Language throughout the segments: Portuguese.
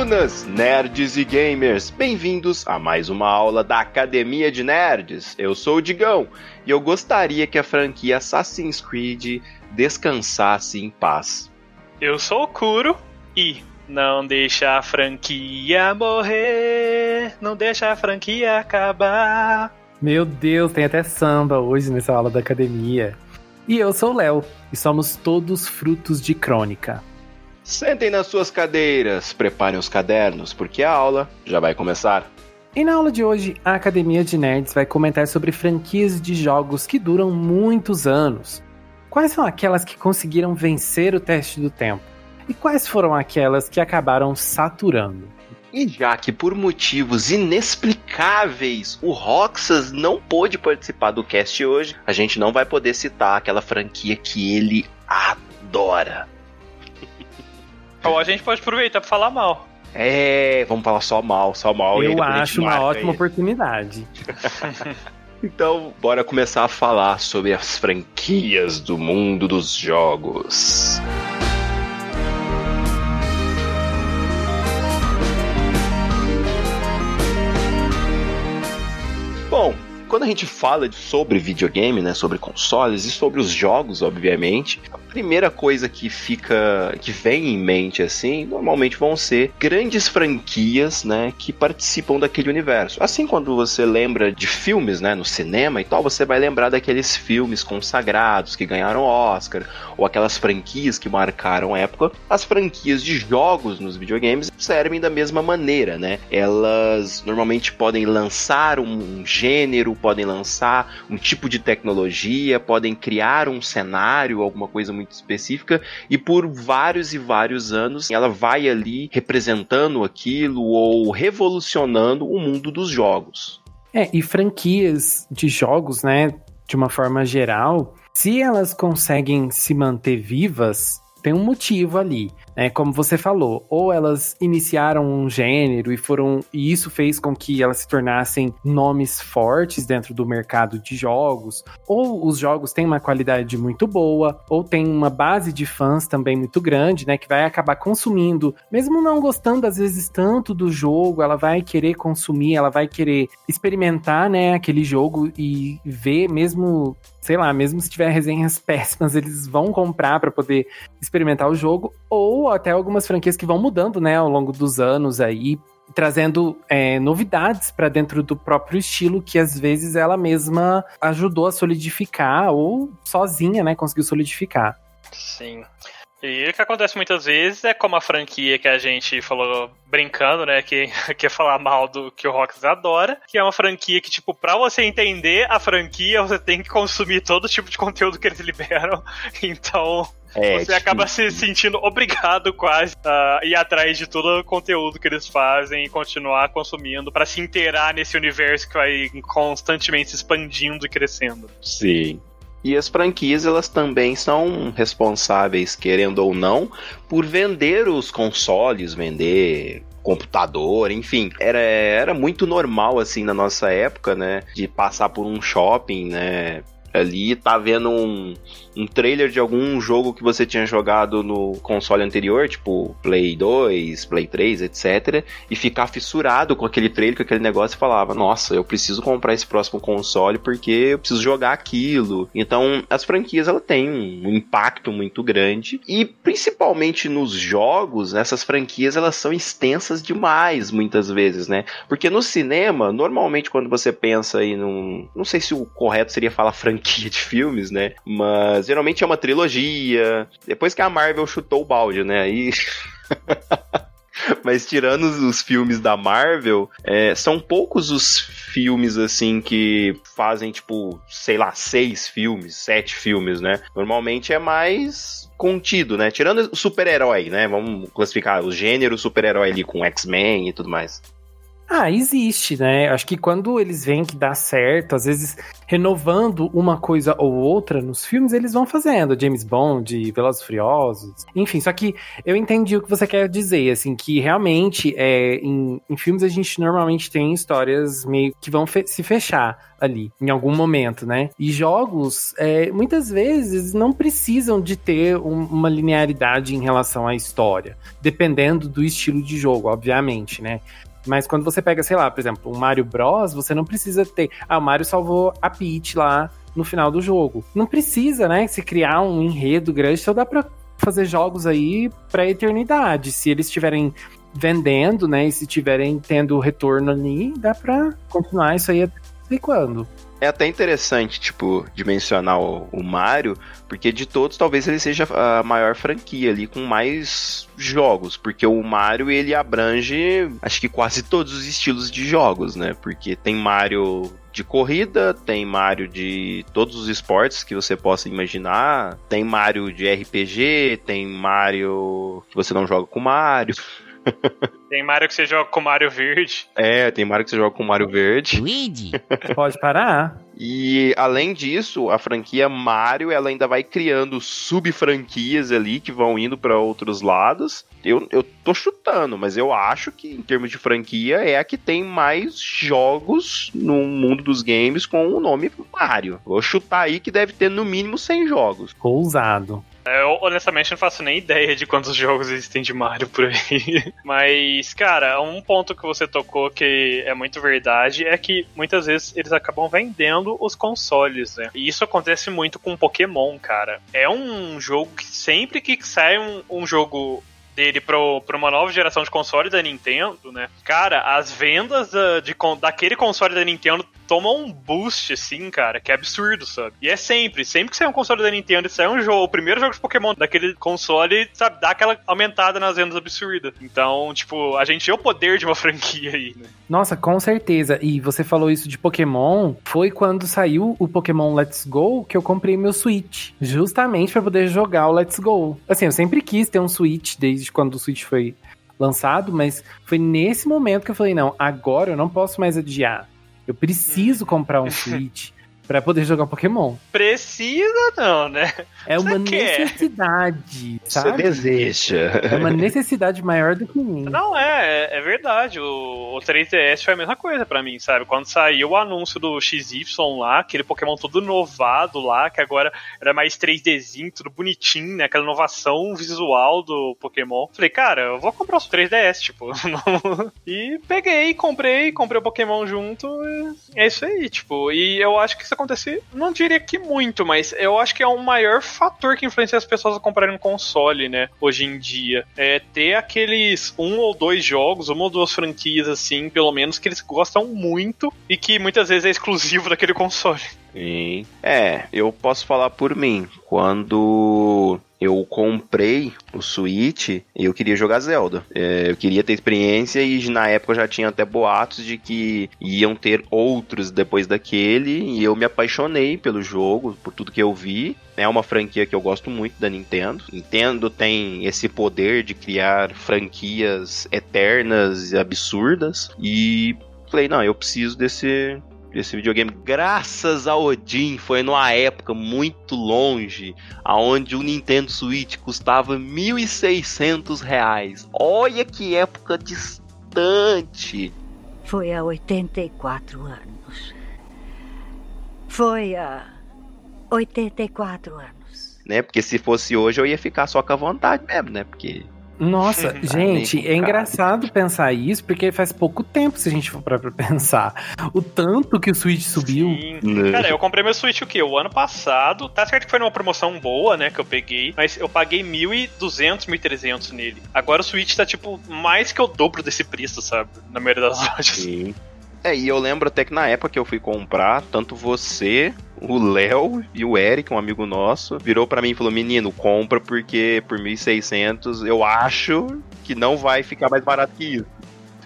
alunas, nerds e gamers, bem-vindos a mais uma aula da Academia de Nerds. Eu sou o Digão e eu gostaria que a franquia Assassin's Creed descansasse em paz. Eu sou o Kuro e não deixa a franquia morrer, não deixa a franquia acabar. Meu Deus, tem até samba hoje nessa aula da academia. E eu sou o Léo, e somos todos frutos de crônica. Sentem nas suas cadeiras, preparem os cadernos, porque a aula já vai começar. E na aula de hoje, a Academia de Nerds vai comentar sobre franquias de jogos que duram muitos anos. Quais são aquelas que conseguiram vencer o teste do tempo? E quais foram aquelas que acabaram saturando? E já que por motivos inexplicáveis o Roxas não pôde participar do cast hoje, a gente não vai poder citar aquela franquia que ele adora. Ou a gente pode aproveitar para falar mal. É, vamos falar só mal, só mal. Eu acho uma ótima oportunidade. então, bora começar a falar sobre as franquias do mundo dos jogos. Bom, quando a gente fala sobre videogame, né, sobre consoles e sobre os jogos, obviamente, primeira coisa que fica, que vem em mente assim, normalmente vão ser grandes franquias, né, que participam daquele universo. Assim, quando você lembra de filmes, né, no cinema e tal, você vai lembrar daqueles filmes consagrados que ganharam Oscar ou aquelas franquias que marcaram época. As franquias de jogos nos videogames servem da mesma maneira, né? Elas normalmente podem lançar um gênero podem lançar um tipo de tecnologia, podem criar um cenário, alguma coisa muito específica, e por vários e vários anos ela vai ali representando aquilo ou revolucionando o mundo dos jogos. É, e franquias de jogos, né, de uma forma geral, se elas conseguem se manter vivas, tem um motivo ali. É, como você falou, ou elas iniciaram um gênero e foram e isso fez com que elas se tornassem nomes fortes dentro do mercado de jogos, ou os jogos têm uma qualidade muito boa, ou tem uma base de fãs também muito grande, né, que vai acabar consumindo, mesmo não gostando às vezes tanto do jogo, ela vai querer consumir, ela vai querer experimentar, né, aquele jogo e ver mesmo sei lá, mesmo se tiver resenhas péssimas, eles vão comprar para poder experimentar o jogo, ou até algumas franquias que vão mudando, né, ao longo dos anos aí, trazendo é, novidades para dentro do próprio estilo que às vezes ela mesma ajudou a solidificar ou sozinha, né, conseguiu solidificar. Sim. E o que acontece muitas vezes é como a franquia que a gente falou brincando, né? Que quer falar mal do que o Rox adora, que é uma franquia que, tipo, pra você entender a franquia, você tem que consumir todo tipo de conteúdo que eles liberam. Então, é, você tipo... acaba se sentindo obrigado quase a ir atrás de todo o conteúdo que eles fazem e continuar consumindo para se inteirar nesse universo que vai constantemente se expandindo e crescendo. Sim. E as franquias elas também são responsáveis, querendo ou não, por vender os consoles, vender computador, enfim, era, era muito normal assim na nossa época, né, de passar por um shopping, né, ali tá vendo um, um trailer de algum jogo que você tinha jogado no console anterior, tipo Play 2, Play 3, etc. E ficar fissurado com aquele trailer, com aquele negócio e falava: Nossa, eu preciso comprar esse próximo console porque eu preciso jogar aquilo. Então, as franquias ela têm um impacto muito grande e principalmente nos jogos, essas franquias elas são extensas demais muitas vezes, né? Porque no cinema, normalmente quando você pensa aí num, não sei se o correto seria falar franquia de filmes, né? Mas geralmente é uma trilogia. Depois que a Marvel chutou o balde, né? Aí. Mas tirando os filmes da Marvel, é, são poucos os filmes assim que fazem, tipo, sei lá, seis filmes, sete filmes, né? Normalmente é mais contido, né? Tirando o super-herói, né? Vamos classificar o gênero super-herói ali com X-Men e tudo mais. Ah, existe, né? Acho que quando eles veem que dá certo, às vezes renovando uma coisa ou outra nos filmes, eles vão fazendo. James Bond, Velozes Furiosos, enfim. Só que eu entendi o que você quer dizer, assim, que realmente é, em, em filmes a gente normalmente tem histórias meio que vão fe se fechar ali, em algum momento, né? E jogos, é, muitas vezes, não precisam de ter um, uma linearidade em relação à história, dependendo do estilo de jogo, obviamente, né? Mas quando você pega, sei lá, por exemplo, um Mario Bros, você não precisa ter. Ah, o Mario salvou a Peach lá no final do jogo. Não precisa, né? Se criar um enredo grande, só dá pra fazer jogos aí pra eternidade. Se eles estiverem vendendo, né? E se estiverem tendo retorno ali, dá pra continuar isso aí até quando. É até interessante, tipo, o, o, Mario, porque de todos talvez ele seja a maior franquia ali com mais jogos, porque o Mario ele abrange, acho que quase todos os estilos de jogos, né? Porque tem Mario de corrida, tem Mario de todos os esportes que você possa imaginar, tem Mario de RPG, tem Mario que você não joga com Mario. Tem Mario que você joga com Mario Verde. É, tem Mario que você joga com Mario Verde. Luigi. Pode parar. E além disso, a franquia Mario ela ainda vai criando sub-franquias ali que vão indo para outros lados. Eu, eu tô chutando, mas eu acho que em termos de franquia é a que tem mais jogos no mundo dos games com o nome Mario. Vou chutar aí que deve ter no mínimo 100 jogos. Ousado. Eu honestamente não faço nem ideia de quantos jogos existem de Mario por aí. Mas, cara, um ponto que você tocou que é muito verdade é que muitas vezes eles acabam vendendo os consoles, né? E isso acontece muito com Pokémon, cara. É um jogo que sempre que sai um, um jogo dele pro, pra uma nova geração de console da Nintendo, né? Cara, as vendas da, de, daquele console da Nintendo tomam um boost, assim, cara, que é absurdo, sabe? E é sempre, sempre que sai um console da Nintendo e sai um jogo, o primeiro jogo de Pokémon daquele console, sabe, dá aquela aumentada nas vendas absurda. Então, tipo, a gente é o poder de uma franquia aí, né? Nossa, com certeza. E você falou isso de Pokémon, foi quando saiu o Pokémon Let's Go que eu comprei meu Switch, justamente para poder jogar o Let's Go. Assim, eu sempre quis ter um Switch desde quando o Switch foi lançado, mas foi nesse momento que eu falei, não, agora eu não posso mais adiar. Eu preciso comprar um Switch para poder jogar Pokémon. Precisa não, né? É uma necessidade, sabe? Você deseja. É uma necessidade maior do que mim. Não, é, é verdade. O, o 3DS foi a mesma coisa para mim, sabe? Quando saiu o anúncio do XY lá, aquele Pokémon todo inovado lá, que agora era mais 3Dzinho, tudo bonitinho, né? Aquela inovação visual do Pokémon. Falei, cara, eu vou comprar o 3DS, tipo. e peguei, comprei, comprei o Pokémon junto. é isso aí, tipo. E eu acho que isso acontecer, não diria que muito, mas eu acho que é o maior fator que influencia as pessoas a comprarem um console, né? Hoje em dia. É ter aqueles um ou dois jogos, uma ou duas franquias, assim, pelo menos, que eles gostam muito e que muitas vezes é exclusivo daquele console. Sim. É, eu posso falar por mim. Quando eu comprei o Switch e eu queria jogar Zelda. É, eu queria ter experiência e na época já tinha até boatos de que iam ter outros depois daquele e eu me apaixonei pelo jogo, por tudo que eu vi. É uma franquia que eu gosto muito da Nintendo. Nintendo tem esse poder de criar franquias eternas e absurdas e falei, não, eu preciso desse esse videogame, graças a Odin, foi numa época muito longe, aonde o Nintendo Switch custava 1.600 reais. Olha que época distante. Foi há 84 anos. Foi há 84 anos. Né? Porque se fosse hoje eu ia ficar só com a vontade mesmo, né? Porque nossa, gente, é engraçado pensar isso, porque faz pouco tempo, se a gente for pra pensar. O tanto que o Switch subiu. Sim. Né? Cara, eu comprei meu Switch o quê? O ano passado. Tá certo que foi numa promoção boa, né? Que eu peguei. Mas eu paguei 1.200, 1.300 nele. Agora o Switch tá, tipo, mais que o dobro desse preço, sabe? Na maioria das ah, lojas. Sim. É, e eu lembro até que na época que eu fui comprar, tanto você, o Léo e o Eric, um amigo nosso, virou para mim e falou: Menino, compra porque por 1.600 eu acho que não vai ficar mais barato que isso.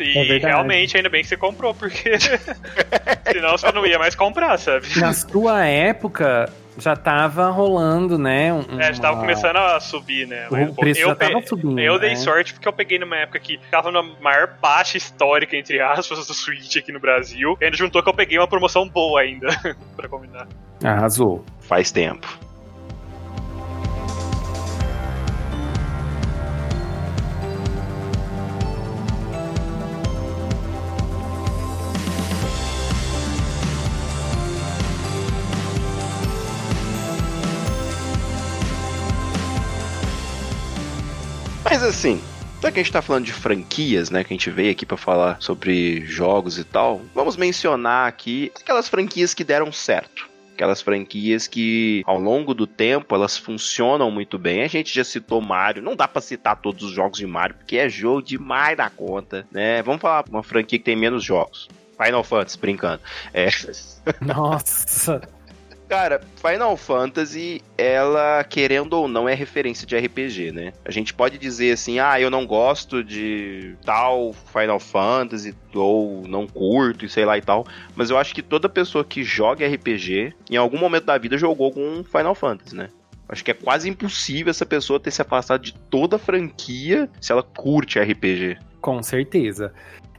E é realmente, ainda bem que você comprou, porque senão você não ia mais comprar, sabe? Na sua época, já tava rolando, né? Um, é, já tava começando a subir, né? O preço eu, já tava subindo. Eu dei né? sorte porque eu peguei numa época que tava na maior baixa histórica, entre aspas, do Switch aqui no Brasil. E ainda juntou que eu peguei uma promoção boa ainda, pra combinar. Arrasou. Faz tempo. Assim, já que a gente tá falando de franquias, né, que a gente veio aqui para falar sobre jogos e tal, vamos mencionar aqui aquelas franquias que deram certo. Aquelas franquias que, ao longo do tempo, elas funcionam muito bem. A gente já citou Mario. Não dá para citar todos os jogos de Mario, porque é jogo demais da conta, né? Vamos falar uma franquia que tem menos jogos. Final Fantasy, brincando. É. Nossa. Cara, Final Fantasy, ela, querendo ou não, é referência de RPG, né? A gente pode dizer assim, ah, eu não gosto de tal Final Fantasy, ou não curto, e sei lá e tal. Mas eu acho que toda pessoa que joga RPG, em algum momento da vida, jogou com Final Fantasy, né? Acho que é quase impossível essa pessoa ter se afastado de toda a franquia se ela curte RPG. Com certeza.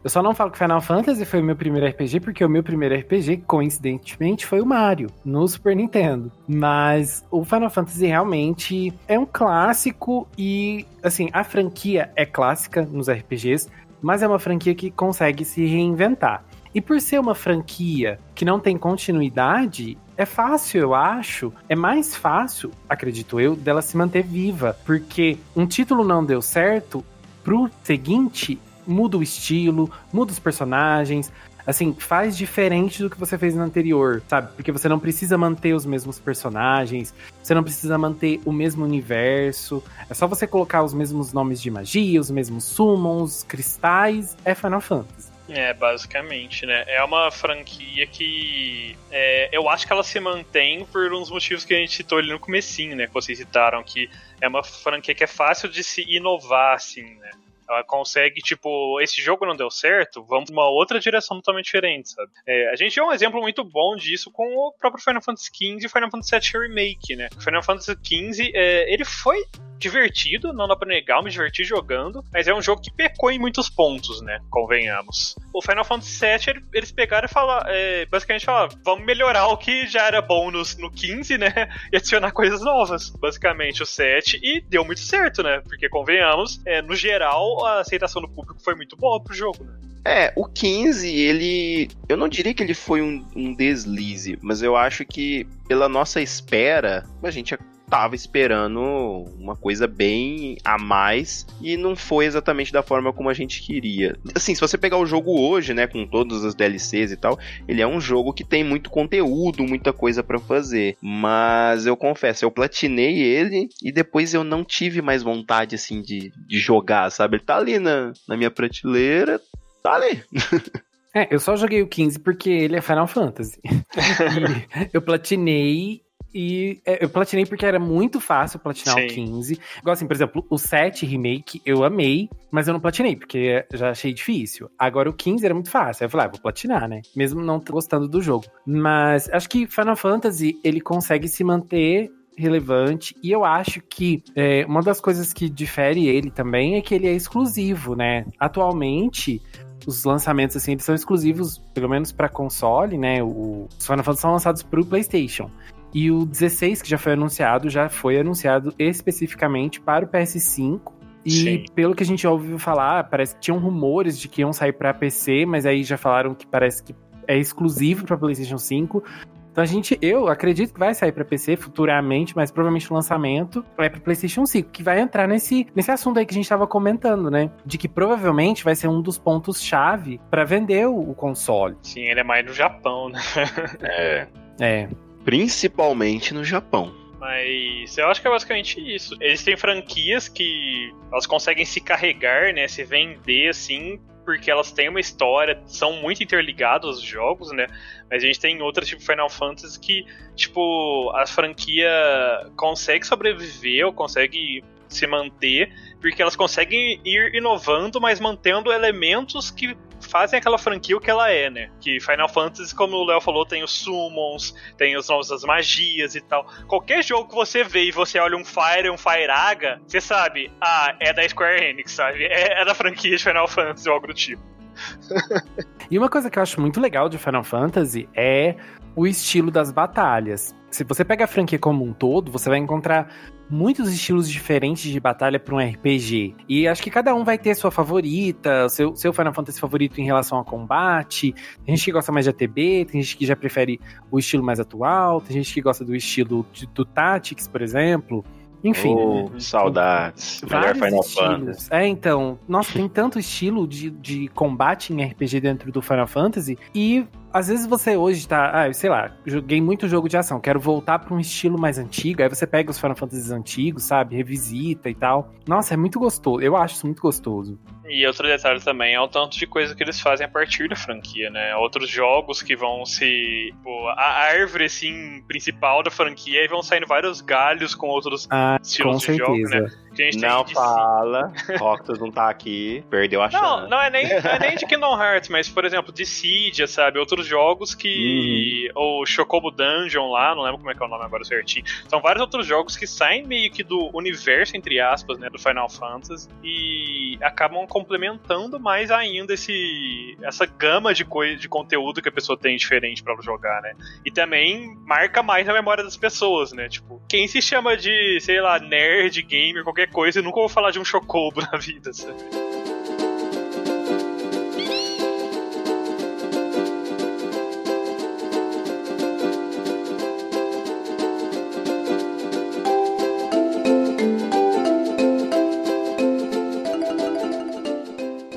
Eu só não falo que Final Fantasy foi o meu primeiro RPG, porque o meu primeiro RPG, coincidentemente, foi o Mario, no Super Nintendo. Mas o Final Fantasy realmente é um clássico e, assim, a franquia é clássica nos RPGs, mas é uma franquia que consegue se reinventar. E por ser uma franquia que não tem continuidade, é fácil, eu acho. É mais fácil, acredito eu, dela se manter viva. Porque um título não deu certo, pro seguinte, muda o estilo, muda os personagens, assim, faz diferente do que você fez no anterior, sabe? Porque você não precisa manter os mesmos personagens, você não precisa manter o mesmo universo, é só você colocar os mesmos nomes de magia, os mesmos summons, cristais, é Final Fantasy. É, basicamente, né? É uma franquia que é, eu acho que ela se mantém por uns motivos que a gente citou ali no comecinho, né? Que vocês citaram, que é uma franquia que é fácil de se inovar, assim, né? Ela consegue, tipo, esse jogo não deu certo, vamos uma outra direção totalmente diferente, sabe? É, a gente é um exemplo muito bom disso com o próprio Final Fantasy XV e Final Fantasy VII Remake, né? Final Fantasy XV, é, ele foi divertido, não dá pra negar, eu me diverti jogando, mas é um jogo que pecou em muitos pontos, né? Convenhamos. O Final Fantasy VII, eles pegaram e falaram, é, basicamente falaram, vamos melhorar o que já era bom no, no 15, né? E adicionar coisas novas. Basicamente, o 7, e deu muito certo, né? Porque, convenhamos, é, no geral, a aceitação do público foi muito boa pro jogo, né? É, o 15, ele. Eu não diria que ele foi um, um deslize, mas eu acho que, pela nossa espera, a gente tava esperando uma coisa bem a mais e não foi exatamente da forma como a gente queria. Assim, se você pegar o jogo hoje, né, com todas as DLCs e tal, ele é um jogo que tem muito conteúdo, muita coisa para fazer. Mas eu confesso, eu platinei ele e depois eu não tive mais vontade, assim, de, de jogar, sabe? Ele tá ali na, na minha prateleira, tá ali. É, eu só joguei o 15 porque ele é Final Fantasy. eu platinei e é, eu platinei porque era muito fácil platinar Sim. o 15. Igual assim, por exemplo, o 7 Remake eu amei, mas eu não platinei, porque já achei difícil. Agora o 15 era muito fácil. Aí eu falei, ah, vou platinar, né? Mesmo não gostando do jogo. Mas acho que Final Fantasy, ele consegue se manter relevante. E eu acho que é, uma das coisas que difere ele também é que ele é exclusivo, né? Atualmente, os lançamentos assim, eles são exclusivos, pelo menos para console, né? O, os Final Fantasy são lançados para o PlayStation. E o 16, que já foi anunciado, já foi anunciado especificamente para o PS5. E Sim. pelo que a gente ouviu falar, parece que tinham rumores de que iam sair para PC, mas aí já falaram que parece que é exclusivo para PlayStation 5. Então a gente, eu acredito que vai sair para PC futuramente, mas provavelmente o lançamento é para PlayStation 5, que vai entrar nesse, nesse assunto aí que a gente estava comentando, né? De que provavelmente vai ser um dos pontos chave para vender o, o console. Sim, ele é mais no Japão, né? é. É. Principalmente no Japão. Mas eu acho que é basicamente isso. Eles têm franquias que elas conseguem se carregar, né? Se vender assim, porque elas têm uma história, são muito interligados os jogos, né? Mas a gente tem outras, tipo Final Fantasy, que, tipo, a franquia consegue sobreviver ou consegue se manter, porque elas conseguem ir inovando, mas mantendo elementos que fazem aquela franquia o que ela é, né? Que Final Fantasy, como o Léo falou, tem os summons, tem os nomes das magias e tal. Qualquer jogo que você vê e você olha um Fire, um Fireaga, você sabe, ah, é da Square Enix, sabe? É, é da franquia de Final Fantasy ou algo do tipo. e uma coisa que eu acho muito legal de Final Fantasy é o estilo das batalhas. Se você pega a franquia como um todo, você vai encontrar muitos estilos diferentes de batalha para um RPG. E acho que cada um vai ter sua favorita, seu, seu Final Fantasy favorito em relação a combate. Tem gente que gosta mais de ATB, tem gente que já prefere o estilo mais atual, tem gente que gosta do estilo de, do Tactics, por exemplo. Enfim. Oh, saudades. Melhor Final Fantasy. É, então. Nossa, tem tanto estilo de, de combate em RPG dentro do Final Fantasy. E às vezes você hoje tá, ah, sei lá, joguei muito jogo de ação, quero voltar para um estilo mais antigo, aí você pega os Final Fantasy antigos, sabe, revisita e tal. Nossa, é muito gostoso. Eu acho isso muito gostoso. E outro detalhe também é o tanto de coisa que eles fazem a partir da franquia, né? Outros jogos que vão se. Pô, a árvore, assim, principal da franquia e vão saindo vários galhos com outros ah, estilos com de jogo, né? Não fala. Octus não tá aqui. Perdeu a não, chance. Não, é nem, não é nem de Kingdom Hearts, mas, por exemplo, Dissidia, sabe? Outros jogos que. Uhum. O Chocobo Dungeon lá, não lembro como é que é o nome agora certinho. São vários outros jogos que saem meio que do universo, entre aspas, né? Do Final Fantasy. E acabam complementando mais ainda esse essa gama de coisa de conteúdo que a pessoa tem diferente para jogar, né? E também marca mais na memória das pessoas, né? Tipo, quem se chama de, sei lá, nerd, gamer, qualquer qualquer coisa e nunca vou falar de um chocobo na vida, sabe?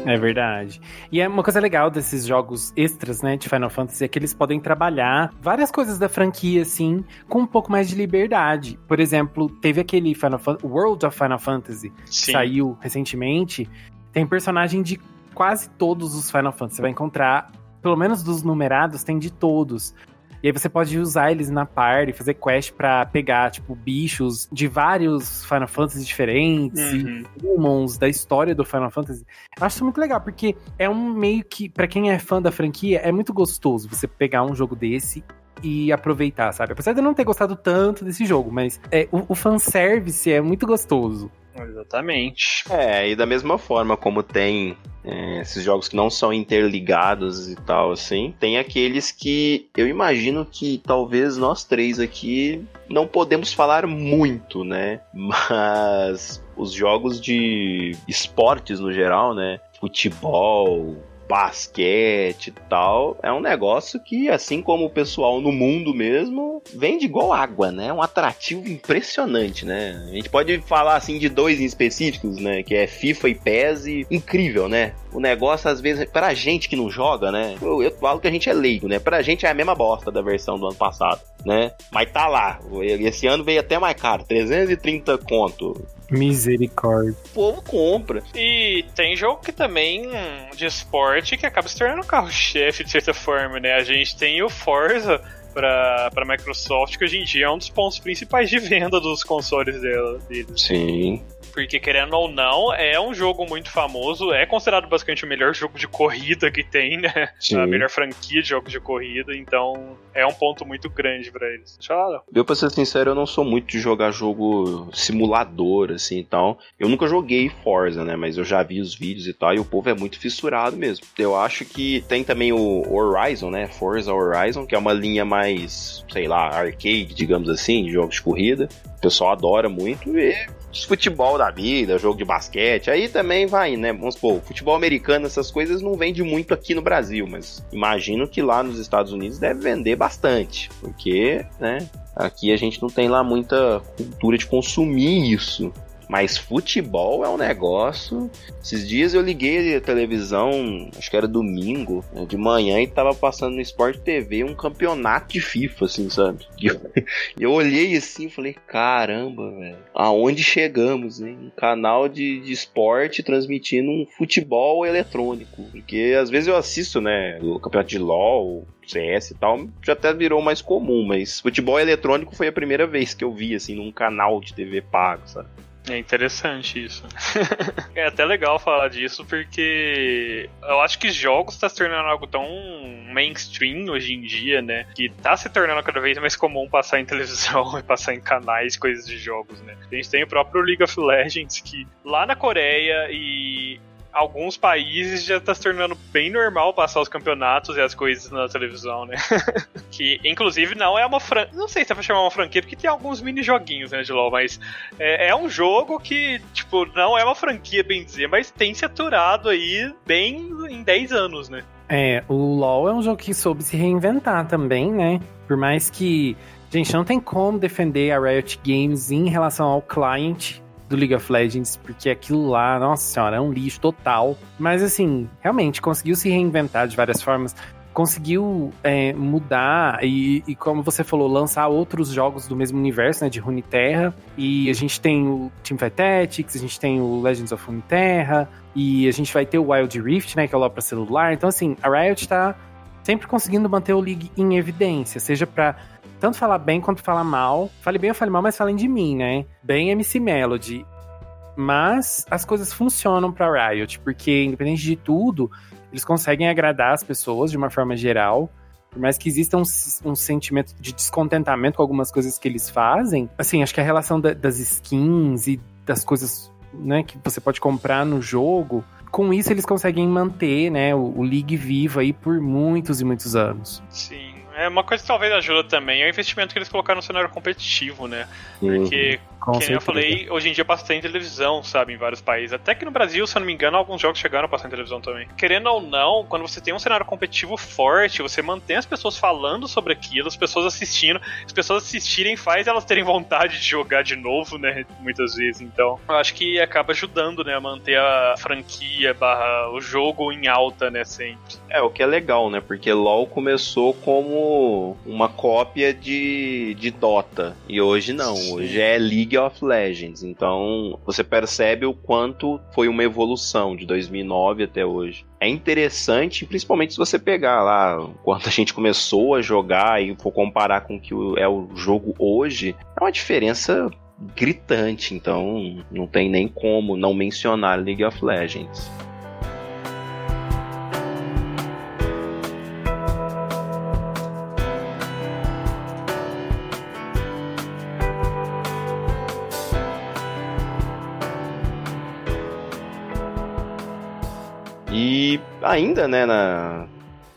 É verdade. E é uma coisa legal desses jogos extras, né, de Final Fantasy é que eles podem trabalhar várias coisas da franquia, assim, com um pouco mais de liberdade. Por exemplo, teve aquele Final Fan World of Final Fantasy, Sim. que saiu recentemente. Tem personagem de quase todos os Final Fantasy. Você vai encontrar, pelo menos dos numerados, tem de todos. E aí você pode usar eles na party, fazer quest para pegar, tipo, bichos de vários Final Fantasy diferentes, uhum. summons da história do Final Fantasy. Eu acho isso muito legal, porque é um meio que, para quem é fã da franquia, é muito gostoso você pegar um jogo desse e aproveitar, sabe? Apesar de eu não ter gostado tanto desse jogo, mas é, o, o fanservice é muito gostoso. Exatamente. É, e da mesma forma como tem é, esses jogos que não são interligados e tal, assim, tem aqueles que eu imagino que talvez nós três aqui não podemos falar muito, né? Mas os jogos de esportes no geral, né? Futebol, basquete e tal, é um negócio que, assim como o pessoal no mundo mesmo, vende igual água, né? É um atrativo impressionante, né? A gente pode falar assim de dois em específicos, né? Que é FIFA e PES e incrível, né? O negócio, às vezes, pra gente que não joga, né? Eu, eu falo que a gente é leigo, né? Pra gente é a mesma bosta da versão do ano passado, né? Mas tá lá. Esse ano veio até mais caro, 330 conto. Misericórdia. O povo compra. E tem jogo que também de esporte que acaba se tornando carro-chefe de certa forma, né? A gente tem o Forza para a Microsoft, que hoje em dia é um dos pontos principais de venda dos consoles dela. Deles. Sim porque querendo ou não, é um jogo muito famoso, é considerado basicamente o melhor jogo de corrida que tem, né? Sim. A melhor franquia de jogos de corrida, então é um ponto muito grande para eles. Tchau. Eu, pra ser sincero, eu não sou muito de jogar jogo simulador, assim, então. Eu nunca joguei Forza, né? Mas eu já vi os vídeos e tal, e o povo é muito fissurado mesmo. Eu acho que tem também o Horizon, né? Forza Horizon, que é uma linha mais, sei lá, arcade, digamos assim, de jogos de corrida. O pessoal adora muito e futebol da vida, jogo de basquete, aí também vai, né? Vamos supor, futebol americano, essas coisas não vende muito aqui no Brasil, mas imagino que lá nos Estados Unidos deve vender bastante, porque, né? Aqui a gente não tem lá muita cultura de consumir isso. Mas futebol é um negócio. Esses dias eu liguei a televisão, acho que era domingo, né, de manhã, e tava passando no Sport TV um campeonato de FIFA, assim, sabe? E eu, eu olhei assim e falei: caramba, velho, aonde chegamos, hein? Um canal de, de esporte transmitindo um futebol eletrônico. Porque às vezes eu assisto, né, o campeonato de LOL, CS e tal, já até virou mais comum, mas futebol eletrônico foi a primeira vez que eu vi, assim, num canal de TV pago, sabe? É interessante isso. é até legal falar disso porque eu acho que jogos está se tornando algo tão mainstream hoje em dia, né? Que tá se tornando cada vez mais comum passar em televisão e passar em canais, coisas de jogos, né? A gente tem o próprio League of Legends que lá na Coreia e alguns países já tá se tornando bem normal passar os campeonatos e as coisas na televisão, né? que, inclusive, não é uma franquia. Não sei se é pra chamar uma franquia, porque tem alguns mini-joguinhos, né, de LoL, mas é, é, um jogo que, tipo, não é uma franquia, bem dizer, mas tem se aturado aí bem em 10 anos, né? É, o LoL é um jogo que soube se reinventar também, né? Por mais que. Gente, não tem como defender a Riot Games em relação ao client do League of Legends, porque aquilo lá, nossa senhora, é um lixo total. Mas assim, realmente conseguiu se reinventar de várias formas. Conseguiu é, mudar e, e, como você falou, lançar outros jogos do mesmo universo, né? De Runeterra. E a gente tem o Teamfight Tactics, a gente tem o Legends of Runeterra. E a gente vai ter o Wild Rift, né? Que é lá para celular. Então, assim, a Riot tá sempre conseguindo manter o League em evidência, seja para tanto falar bem quanto falar mal. Fale bem ou fale mal, mas falem de mim, né? Bem MC Melody. Mas as coisas funcionam pra Riot, porque independente de tudo, eles conseguem agradar as pessoas de uma forma geral. Por mais que exista um, um, sentimento de descontentamento com algumas coisas que eles fazem, assim, acho que a relação da, das skins e das coisas né, que você pode comprar no jogo, com isso eles conseguem manter né, o, o League vivo aí por muitos e muitos anos. Sim. É uma coisa que talvez ajuda também é o investimento que eles colocaram no cenário competitivo, né? Porque com que eu falei, hoje em dia passa em televisão, sabe, em vários países. Até que no Brasil, se eu não me engano, alguns jogos chegaram a passar em televisão também. Querendo ou não, quando você tem um cenário competitivo forte, você mantém as pessoas falando sobre aquilo, as pessoas assistindo. As pessoas assistirem faz elas terem vontade de jogar de novo, né? Muitas vezes. Então, eu acho que acaba ajudando, né, a manter a franquia barra o jogo em alta, né, sempre. É, o que é legal, né? Porque LoL começou como uma cópia de, de Dota. E hoje não. Sim. Hoje é League of Legends. Então, você percebe o quanto foi uma evolução de 2009 até hoje. É interessante, principalmente se você pegar lá quando a gente começou a jogar e for comparar com o que é o jogo hoje, é uma diferença gritante. Então, não tem nem como não mencionar League of Legends. Ainda, né, na,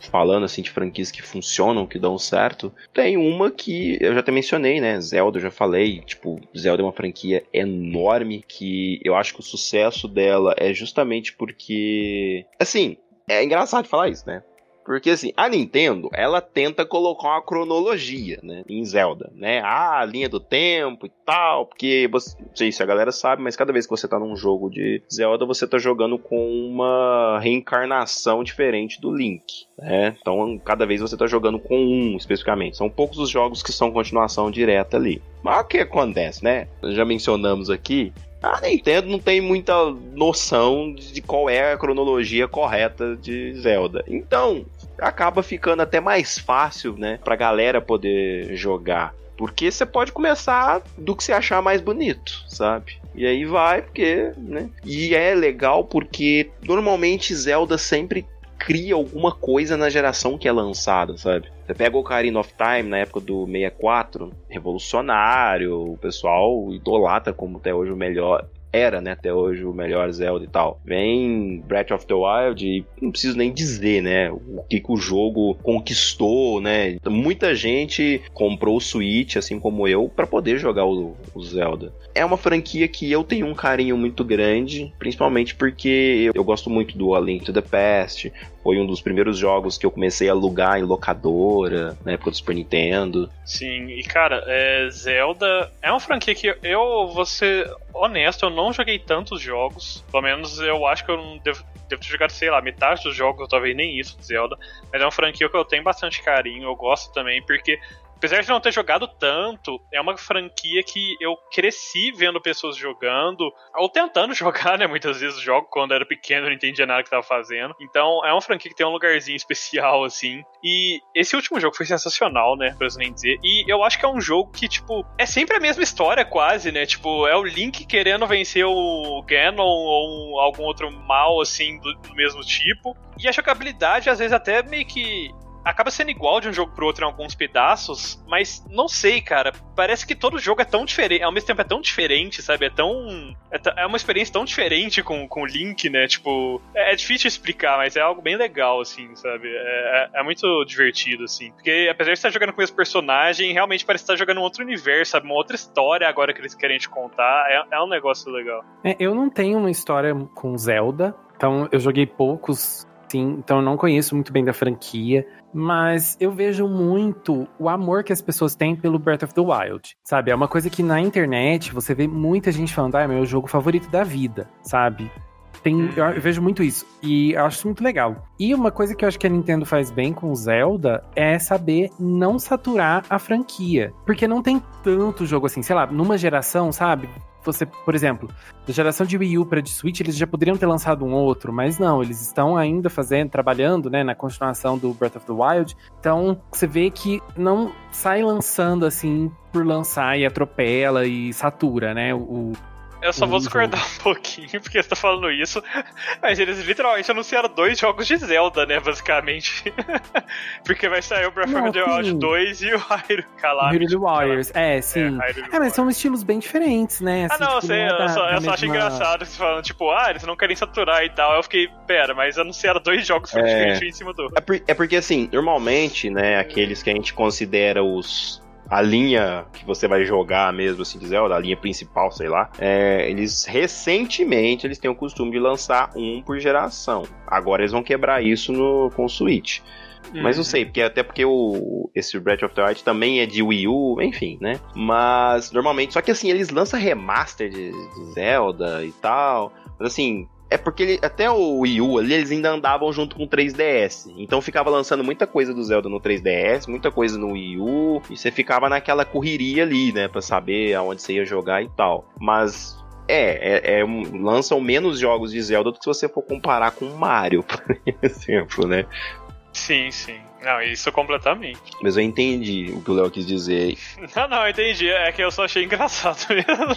falando assim de franquias que funcionam, que dão certo, tem uma que eu já até mencionei, né? Zelda, eu já falei, tipo, Zelda é uma franquia enorme que eu acho que o sucesso dela é justamente porque, assim, é engraçado falar isso, né? Porque assim, a Nintendo, ela tenta colocar uma cronologia, né, em Zelda, né? Ah, a linha do tempo e tal, porque você, não sei se a galera sabe, mas cada vez que você tá num jogo de Zelda, você tá jogando com uma reencarnação diferente do Link, né? Então, cada vez você tá jogando com um especificamente. São poucos os jogos que são continuação direta ali. Mas o que acontece, né? Já mencionamos aqui a Nintendo não tem muita noção de qual é a cronologia correta de Zelda. Então, acaba ficando até mais fácil, né, pra galera poder jogar. Porque você pode começar do que você achar mais bonito, sabe? E aí vai, porque, né? E é legal porque normalmente Zelda sempre cria alguma coisa na geração que é lançada, sabe? Você pega o Ocarina of Time na época do 64, revolucionário, o pessoal idolatra como até hoje o melhor era, né, até hoje o melhor Zelda e tal. Vem Breath of the Wild e não preciso nem dizer, né, o que, que o jogo conquistou, né. Muita gente comprou o Switch, assim como eu, para poder jogar o, o, Zelda. É uma franquia que eu tenho um carinho muito grande, principalmente porque eu, eu gosto muito do A Link to the Past, foi um dos primeiros jogos que eu comecei a alugar em locadora, na época do Super Nintendo. Sim, e cara, é, Zelda é uma franquia que eu vou ser honesto, eu não joguei tantos jogos. Pelo menos eu acho que eu não devo, devo ter jogado, sei lá, metade dos jogos, talvez nem isso de Zelda. Mas é uma franquia que eu tenho bastante carinho, eu gosto também, porque apesar de não ter jogado tanto, é uma franquia que eu cresci vendo pessoas jogando, ou tentando jogar, né? Muitas vezes jogo quando era pequeno, não entendia nada que tava fazendo. Então é uma franquia que tem um lugarzinho especial, assim. E esse último jogo foi sensacional, né? Pra nem dizer. E eu acho que é um jogo que, tipo, é sempre a mesma história, quase, né? Tipo, é o Link querendo vencer o Ganon ou algum outro mal, assim, do, do mesmo tipo. E a jogabilidade, às vezes, até meio que acaba sendo igual de um jogo pro outro em alguns pedaços, mas não sei, cara. Parece que todo jogo é tão diferente, ao mesmo tempo é tão diferente, sabe? É tão. É, é uma experiência tão diferente com, com o Link, né? Tipo, é, é difícil explicar, mas é algo bem legal, assim, sabe? É, é, é, muito divertido, assim. Porque apesar de estar jogando com esse personagem, realmente parece estar jogando um outro universo, sabe? Uma outra história agora que eles querem te contar. É, é um negócio legal. É, eu não tenho uma história com Zelda, então eu joguei poucos sim, então eu não conheço muito bem da franquia, mas eu vejo muito o amor que as pessoas têm pelo Breath of the Wild, sabe? É uma coisa que na internet você vê muita gente falando, ah, é meu jogo favorito da vida, sabe? Tem, eu, eu, uhum. vejo muito isso. E eu acho muito legal. E uma coisa que eu acho que a Nintendo faz bem com Zelda é saber não saturar a franquia. Porque não tem tanto jogo assim, sei lá, numa geração, sabe? Você, por exemplo, da geração de Wii U para de Switch, eles já poderiam ter lançado um outro, mas não, eles estão ainda fazendo, trabalhando, né, na continuação do Breath of the Wild. Então, você vê que não sai lançando assim por lançar e atropela e satura, né, o, eu só vou discordar um pouquinho, porque você tá falando isso. Mas eles literalmente anunciaram dois jogos de Zelda, né? Basicamente. porque vai sair o Breath of the Wild 2 e o Hyrule Calamity. Hyrule Warriors, é, sim. É, é, mas são estilos bem diferentes, né? Assim, ah, não, tipo, sei. É eu, só, eu só acho engraçado você falando, tipo, ah, eles não querem saturar e tal. Eu fiquei, pera, mas anunciaram dois jogos é... diferentes em cima do. É, por, é porque, assim, normalmente, né, aqueles que a gente considera os a linha que você vai jogar mesmo, assim, de Zelda, a linha principal, sei lá, é, eles recentemente eles têm o costume de lançar um por geração. Agora eles vão quebrar isso no, com o Switch. Uhum. Mas não sei, porque até porque o, esse Breath of the Wild também é de Wii U, enfim, né? Mas normalmente, só que assim, eles lançam remaster de, de Zelda e tal. Mas assim, é porque ele, até o Wii U ali, eles ainda andavam junto com o 3DS. Então ficava lançando muita coisa do Zelda no 3DS, muita coisa no Wii U. E você ficava naquela correria ali, né? Pra saber aonde você ia jogar e tal. Mas é, é, é, lançam menos jogos de Zelda do que se você for comparar com Mario, por exemplo, né? Sim, sim. Não, isso completamente. Mas eu entendi o que o Léo quis dizer. Não, não, eu entendi. É que eu só achei engraçado mesmo.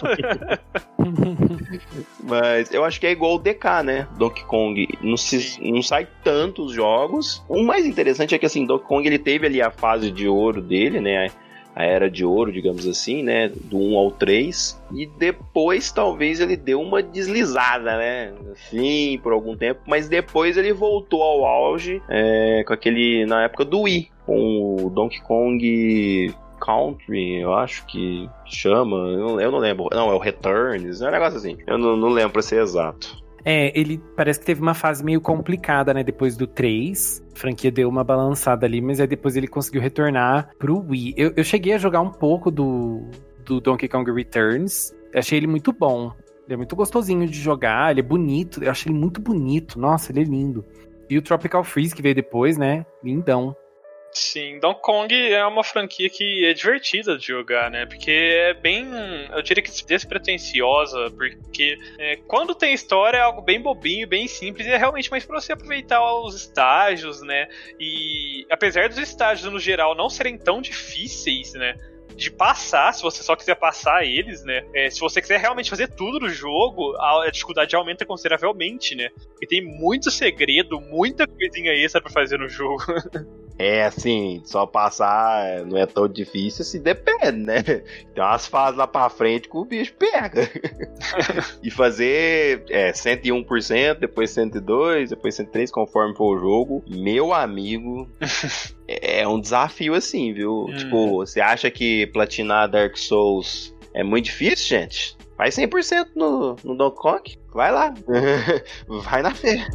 Mas eu acho que é igual o DK, né? Donkey Kong. Não, se, não sai tantos jogos. O mais interessante é que, assim, Donkey Kong ele teve ali a fase de ouro dele, né? A era de ouro, digamos assim, né? Do 1 ao 3. E depois talvez ele deu uma deslizada, né? Assim, por algum tempo. Mas depois ele voltou ao auge é, com aquele. na época do Wii. Com o Donkey Kong Country, eu acho que chama. Eu não, lembro. Não, é o Returns, é um negócio assim. Eu não, não lembro pra ser exato. É, ele parece que teve uma fase meio complicada, né? Depois do 3. A franquia deu uma balançada ali, mas aí depois ele conseguiu retornar pro Wii. Eu, eu cheguei a jogar um pouco do, do Donkey Kong Returns. Achei ele muito bom. Ele é muito gostosinho de jogar, ele é bonito. Eu achei ele muito bonito. Nossa, ele é lindo. E o Tropical Freeze que veio depois, né? Lindão. Sim, Donkey Kong é uma franquia que é divertida de jogar, né? Porque é bem, eu diria que despretensiosa, porque é, quando tem história é algo bem bobinho, bem simples, e é realmente mais pra você aproveitar os estágios, né? E apesar dos estágios no geral não serem tão difíceis, né? de passar, se você só quiser passar eles, né? É, se você quiser realmente fazer tudo no jogo, a, dificuldade aumenta consideravelmente, né? Porque tem muito segredo, muita coisinha extra pra fazer no jogo. É, assim, só passar não é tão difícil se depende, né? Tem umas fases lá pra frente que o bicho pega. e fazer é, 101%, depois 102%, depois 103%, conforme for o jogo, meu amigo, é um desafio assim, viu? Hum. Tipo, você acha que platinar Dark Souls é muito difícil, gente? Faz 100% no, no Donkey Kong. Vai lá. Vai na fé.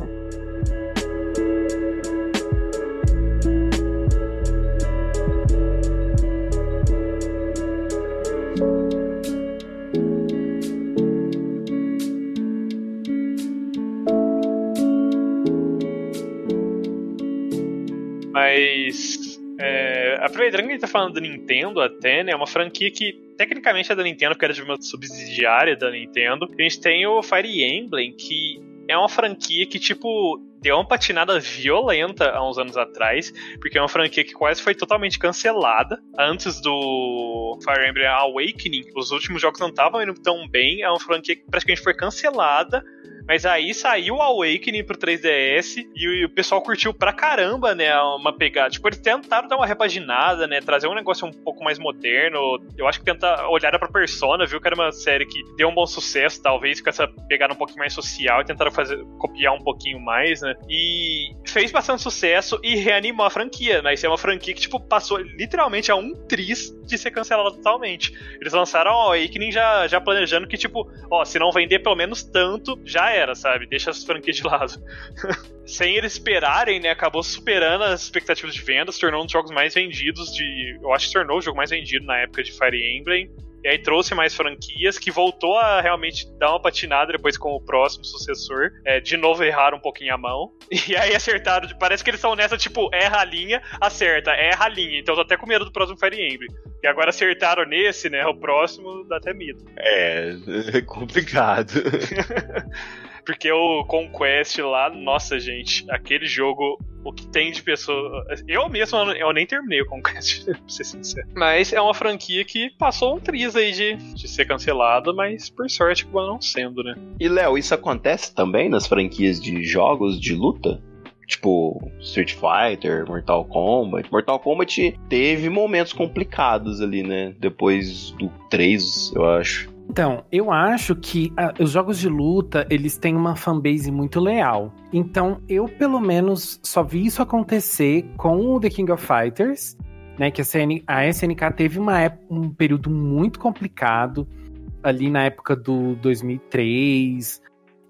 Mas. É, a aproveitando que a gente tá falando da Nintendo até, né? É uma franquia que tecnicamente é da Nintendo, porque era de uma subsidiária da Nintendo. A gente tem o Fire Emblem, que é uma franquia que, tipo, deu uma patinada violenta há uns anos atrás, porque é uma franquia que quase foi totalmente cancelada. Antes do Fire Emblem Awakening, os últimos jogos não estavam indo tão bem, é uma franquia que praticamente foi cancelada mas aí saiu o Awakening pro 3DS e o pessoal curtiu pra caramba, né? Uma pegada. Tipo, eles tentaram dar uma repaginada, né? Trazer um negócio um pouco mais moderno. Eu acho que tentar olhar pra Persona, viu que era uma série que deu um bom sucesso, talvez, com essa pegada um pouquinho mais social e tentaram fazer, copiar um pouquinho mais, né? E fez bastante sucesso e reanimou a franquia, mas é uma franquia que, tipo, passou literalmente a um tris de ser cancelada totalmente. Eles lançaram o Awakening já, já planejando que, tipo, ó, se não vender pelo menos tanto, já era, sabe? Deixa as franquias de lado. Sem eles esperarem, né? Acabou superando as expectativas de vendas, tornou um dos jogos mais vendidos de. Eu acho que tornou o jogo mais vendido na época de Fire Emblem. E aí trouxe mais franquias que voltou a realmente dar uma patinada depois com o próximo sucessor. É, de novo erraram um pouquinho a mão. E aí acertaram. Parece que eles estão nessa, tipo, erra a linha, acerta, erra a linha. Então eu tô até com medo do próximo Fire Emblem. E agora acertaram nesse, né? O próximo dá até medo. É, é complicado. Porque o Conquest lá, nossa, gente, aquele jogo, o que tem de pessoa. Eu mesmo, eu nem terminei o Conquest, pra ser sincero. Mas é uma franquia que passou um triz aí de, de ser cancelada, mas por sorte acabou não sendo, né? E Léo, isso acontece também nas franquias de jogos de luta? tipo Street Fighter, Mortal Kombat. Mortal Kombat teve momentos complicados ali, né? Depois do 3, eu acho. Então, eu acho que ah, os jogos de luta, eles têm uma fanbase muito leal. Então, eu pelo menos só vi isso acontecer com o The King of Fighters, né, que a, CN, a SNK teve uma época, um período muito complicado ali na época do 2003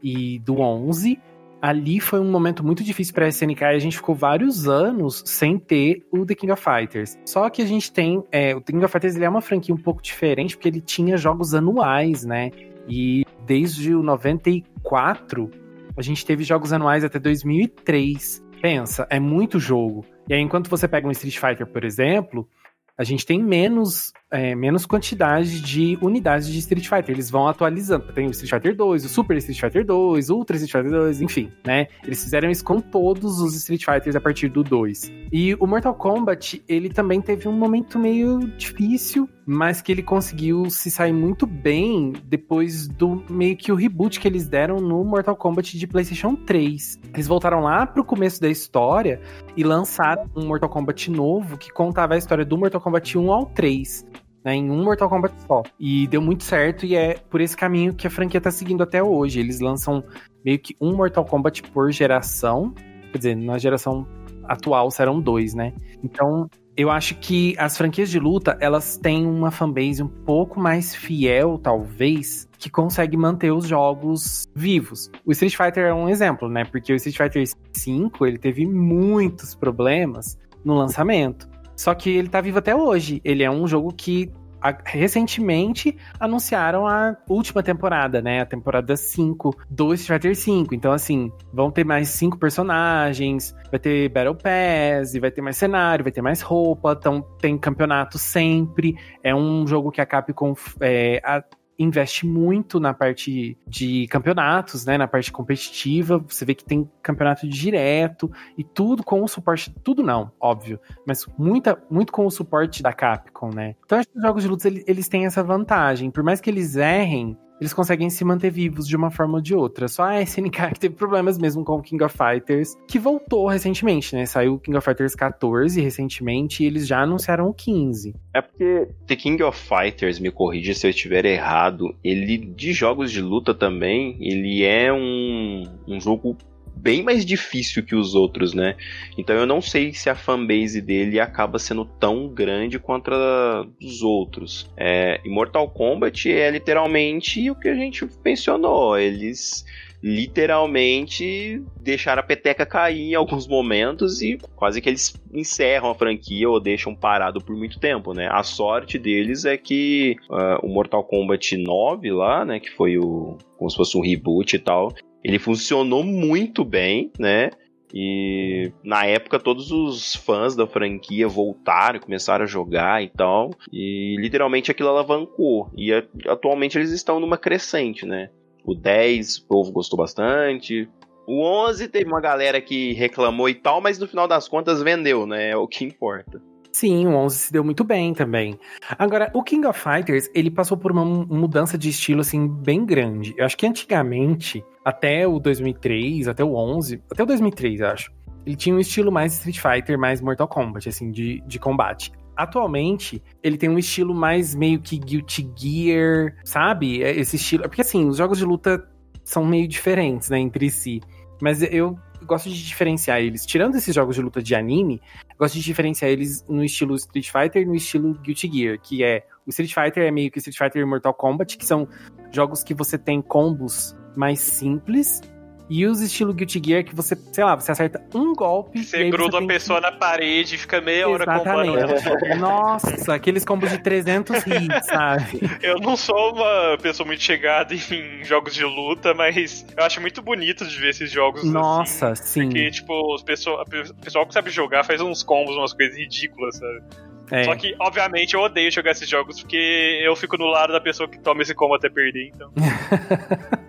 e do 11, ali foi um momento muito difícil para a SNK e a gente ficou vários anos sem ter o The King of Fighters. Só que a gente tem. É, o The King of Fighters ele é uma franquia um pouco diferente porque ele tinha jogos anuais, né? E desde o 94 a gente teve jogos anuais até 2003. Pensa, é muito jogo. E aí, enquanto você pega um Street Fighter, por exemplo, a gente tem menos, é, menos quantidade de unidades de Street Fighter. Eles vão atualizando. Tem o Street Fighter 2, o Super Street Fighter 2, o Ultra Street Fighter 2, enfim, né? Eles fizeram isso com todos os Street Fighters a partir do 2. E o Mortal Kombat, ele também teve um momento meio difícil, mas que ele conseguiu se sair muito bem depois do meio que o reboot que eles deram no Mortal Kombat de PlayStation 3. Eles voltaram lá pro começo da história e lançaram um Mortal Kombat novo que contava a história do Mortal Kombat 1 ao 3. Né, em um Mortal Kombat só. E deu muito certo, e é por esse caminho que a franquia tá seguindo até hoje. Eles lançam meio que um Mortal Kombat por geração. Quer dizer, na geração atual serão dois, né? Então, eu acho que as franquias de luta, elas têm uma fanbase um pouco mais fiel, talvez, que consegue manter os jogos vivos. O Street Fighter é um exemplo, né? Porque o Street Fighter V, ele teve muitos problemas no lançamento. Só que ele tá vivo até hoje. Ele é um jogo que a, recentemente anunciaram a última temporada, né? A temporada 5 do Street Fighter 5. Então, assim, vão ter mais cinco personagens, vai ter Battle Pass, vai ter mais cenário, vai ter mais roupa, então tem campeonato sempre. É um jogo que a Capcom é, a, investe muito na parte de campeonatos, né? Na parte competitiva. Você vê que tem campeonato direto e tudo com o suporte. Tudo não, óbvio. Mas muita, muito com o suporte da Capcom, né? Então acho que os jogos de luta eles têm essa vantagem. Por mais que eles errem, eles conseguem se manter vivos de uma forma ou de outra. Só a SNK que teve problemas mesmo com o King of Fighters, que voltou recentemente, né? Saiu o King of Fighters 14 recentemente e eles já anunciaram o 15. É porque The King of Fighters, me corrija se eu estiver errado, ele de jogos de luta também, ele é um, um jogo bem mais difícil que os outros, né? Então eu não sei se a fanbase dele acaba sendo tão grande quanto a dos outros. É, Mortal Kombat é literalmente o que a gente mencionou. Eles literalmente deixaram a peteca cair em alguns momentos e quase que eles encerram a franquia ou deixam parado por muito tempo, né? A sorte deles é que uh, o Mortal Kombat 9 lá, né, que foi o como se fosse um reboot e tal, ele funcionou muito bem, né? E na época todos os fãs da franquia voltaram começaram a jogar e tal. E literalmente aquilo alavancou. E atualmente eles estão numa crescente, né? O 10, o povo gostou bastante. O 11 teve uma galera que reclamou e tal, mas no final das contas vendeu, né? É o que importa. Sim, o 11 se deu muito bem também. Agora, o King of Fighters, ele passou por uma mudança de estilo, assim, bem grande. Eu acho que antigamente, até o 2003, até o 11, até o 2003, acho, ele tinha um estilo mais Street Fighter, mais Mortal Kombat, assim, de, de combate. Atualmente, ele tem um estilo mais meio que Guilty Gear, sabe? É esse estilo. Porque, assim, os jogos de luta são meio diferentes, né, entre si. Mas eu gosto de diferenciar eles. Tirando esses jogos de luta de anime, gosto de diferenciar eles no estilo Street Fighter e no estilo Guilty Gear, que é o Street Fighter é meio que Street Fighter e Mortal Kombat, que são jogos que você tem combos mais simples e os estilo Guilty Gear que você, sei lá, você acerta um golpe. Você gruda a pessoa que... na parede e fica meia hora Exatamente. Nossa, aqueles combos de 300 hits, sabe? Eu não sou uma pessoa muito chegada em jogos de luta, mas eu acho muito bonito de ver esses jogos. Assim, Nossa, assim, sim. Porque, tipo, os pessoal, o pessoal que sabe jogar faz uns combos, umas coisas ridículas, sabe? É. Só que, obviamente, eu odeio jogar esses jogos porque eu fico no lado da pessoa que toma esse combo até perder, então.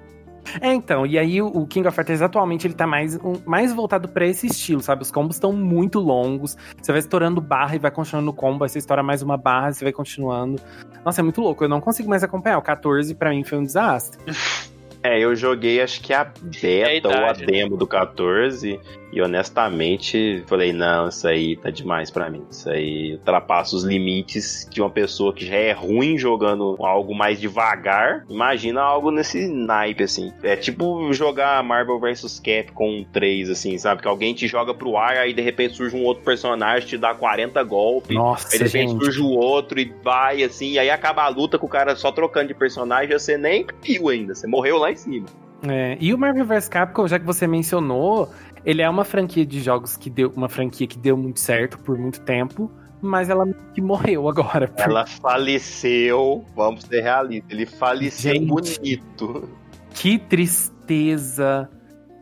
É, então, e aí o King of Fighters atualmente ele tá mais, um, mais voltado para esse estilo, sabe? Os combos estão muito longos, você vai estourando barra e vai continuando no combo, aí você estoura mais uma barra, você vai continuando. Nossa, é muito louco, eu não consigo mais acompanhar. O 14 para mim foi um desastre. É, eu joguei acho que a beta é a ou a demo do 14 e honestamente, falei, não, isso aí tá demais para mim. Isso aí ultrapassa os limites de uma pessoa que já é ruim jogando algo mais devagar. Imagina algo nesse naipe, assim. É tipo jogar Marvel vs Capcom 3, assim, sabe? Que alguém te joga pro ar, aí de repente surge um outro personagem, te dá 40 golpes. Nossa, aí de repente gente. surge o outro e vai, assim, e aí acaba a luta com o cara só trocando de personagem, você nem viu ainda. Você morreu lá em cima. É, e o Marvel vs Capcom, já que você mencionou, ele é uma franquia de jogos que deu uma franquia que deu muito certo por muito tempo, mas ela que morreu agora. Por... Ela faleceu, vamos ser realistas, ele faleceu Gente, bonito. Que tristeza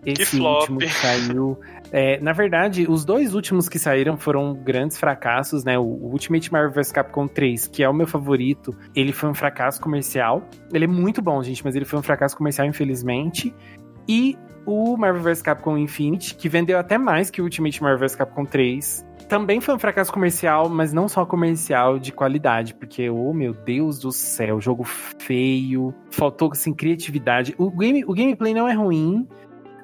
esse que último que saiu. É, na verdade, os dois últimos que saíram foram grandes fracassos, né? O Ultimate Marvel vs Capcom 3, que é o meu favorito, ele foi um fracasso comercial. Ele é muito bom, gente, mas ele foi um fracasso comercial, infelizmente. E o Marvel vs Capcom Infinity, que vendeu até mais que o Ultimate Marvel vs Capcom 3. Também foi um fracasso comercial, mas não só comercial, de qualidade, porque, oh meu Deus do céu, jogo feio, faltou assim, criatividade. O, game, o gameplay não é ruim,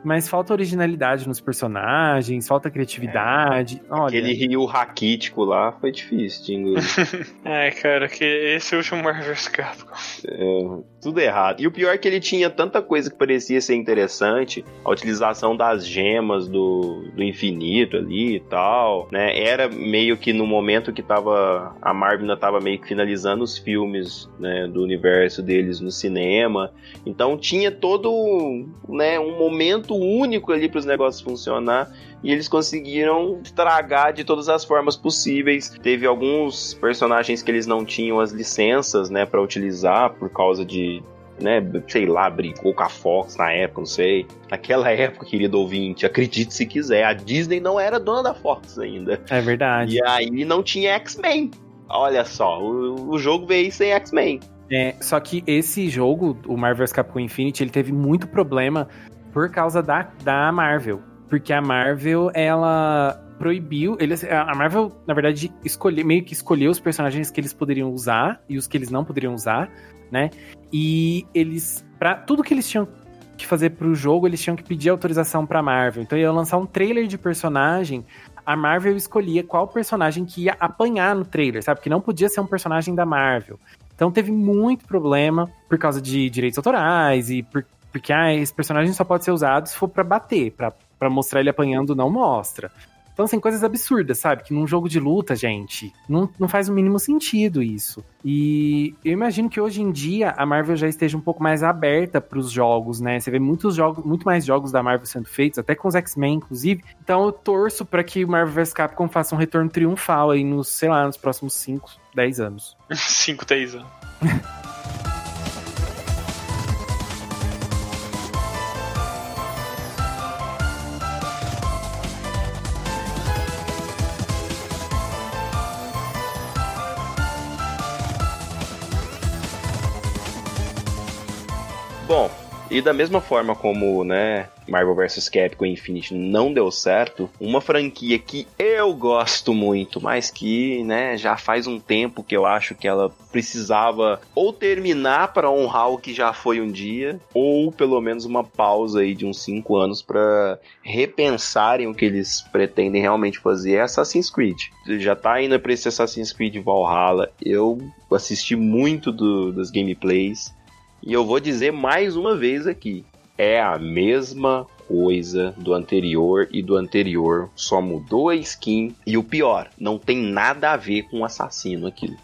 mas falta originalidade nos personagens, falta criatividade. É. Olha. Aquele rio raquítico lá foi difícil de engolir. é, cara, que esse último Marvel Capcom. É, tudo errado. E o pior é que ele tinha tanta coisa que parecia ser interessante, a utilização das gemas do, do infinito ali e tal, né? Era meio que no momento que tava a Marvel ainda tava meio que finalizando os filmes, né, do universo deles no cinema. Então tinha todo, né, um momento único ali para os negócios funcionar e eles conseguiram estragar de todas as formas possíveis. Teve alguns personagens que eles não tinham as licenças, né, para utilizar por causa de né, sei lá, brigou com a Fox na época, não sei. Naquela época, querido ouvinte, acredite se quiser, a Disney não era dona da Fox ainda. É verdade. E aí não tinha X-Men. Olha só, o, o jogo veio sem X-Men. É, só que esse jogo, o Marvel's Capcom Infinity, ele teve muito problema por causa da, da Marvel. Porque a Marvel, ela proibiu. Eles, a Marvel, na verdade, escolhe, meio que escolheu os personagens que eles poderiam usar e os que eles não poderiam usar, né? E eles. para tudo que eles tinham que fazer pro jogo, eles tinham que pedir autorização pra Marvel. Então ia lançar um trailer de personagem. A Marvel escolhia qual personagem que ia apanhar no trailer, sabe? Que não podia ser um personagem da Marvel. Então teve muito problema por causa de direitos autorais e por, porque ah, esse personagem só pode ser usado se for para bater, para mostrar ele apanhando, não mostra. Então, assim, coisas absurdas, sabe? Que num jogo de luta, gente, não, não faz o mínimo sentido isso. E eu imagino que hoje em dia a Marvel já esteja um pouco mais aberta para os jogos, né? Você vê muitos jogos, muito mais jogos da Marvel sendo feitos, até com os X-Men, inclusive. Então eu torço para que o Marvel vs Capcom faça um retorno triunfal aí nos, sei lá, nos próximos 5, 10 anos. 5, 10 anos. Bom, e da mesma forma como, né, Marvel vs Capcom Infinity não deu certo, uma franquia que eu gosto muito, mas que, né, já faz um tempo que eu acho que ela precisava ou terminar para honrar o que já foi um dia, ou pelo menos uma pausa aí de uns 5 anos para repensarem o que eles pretendem realmente fazer é Assassin's Creed. Já tá indo para esse Assassin's Creed Valhalla. Eu assisti muito do, das gameplays e eu vou dizer mais uma vez aqui: é a mesma coisa do anterior e do anterior, só mudou a skin. E o pior, não tem nada a ver com o assassino aquilo.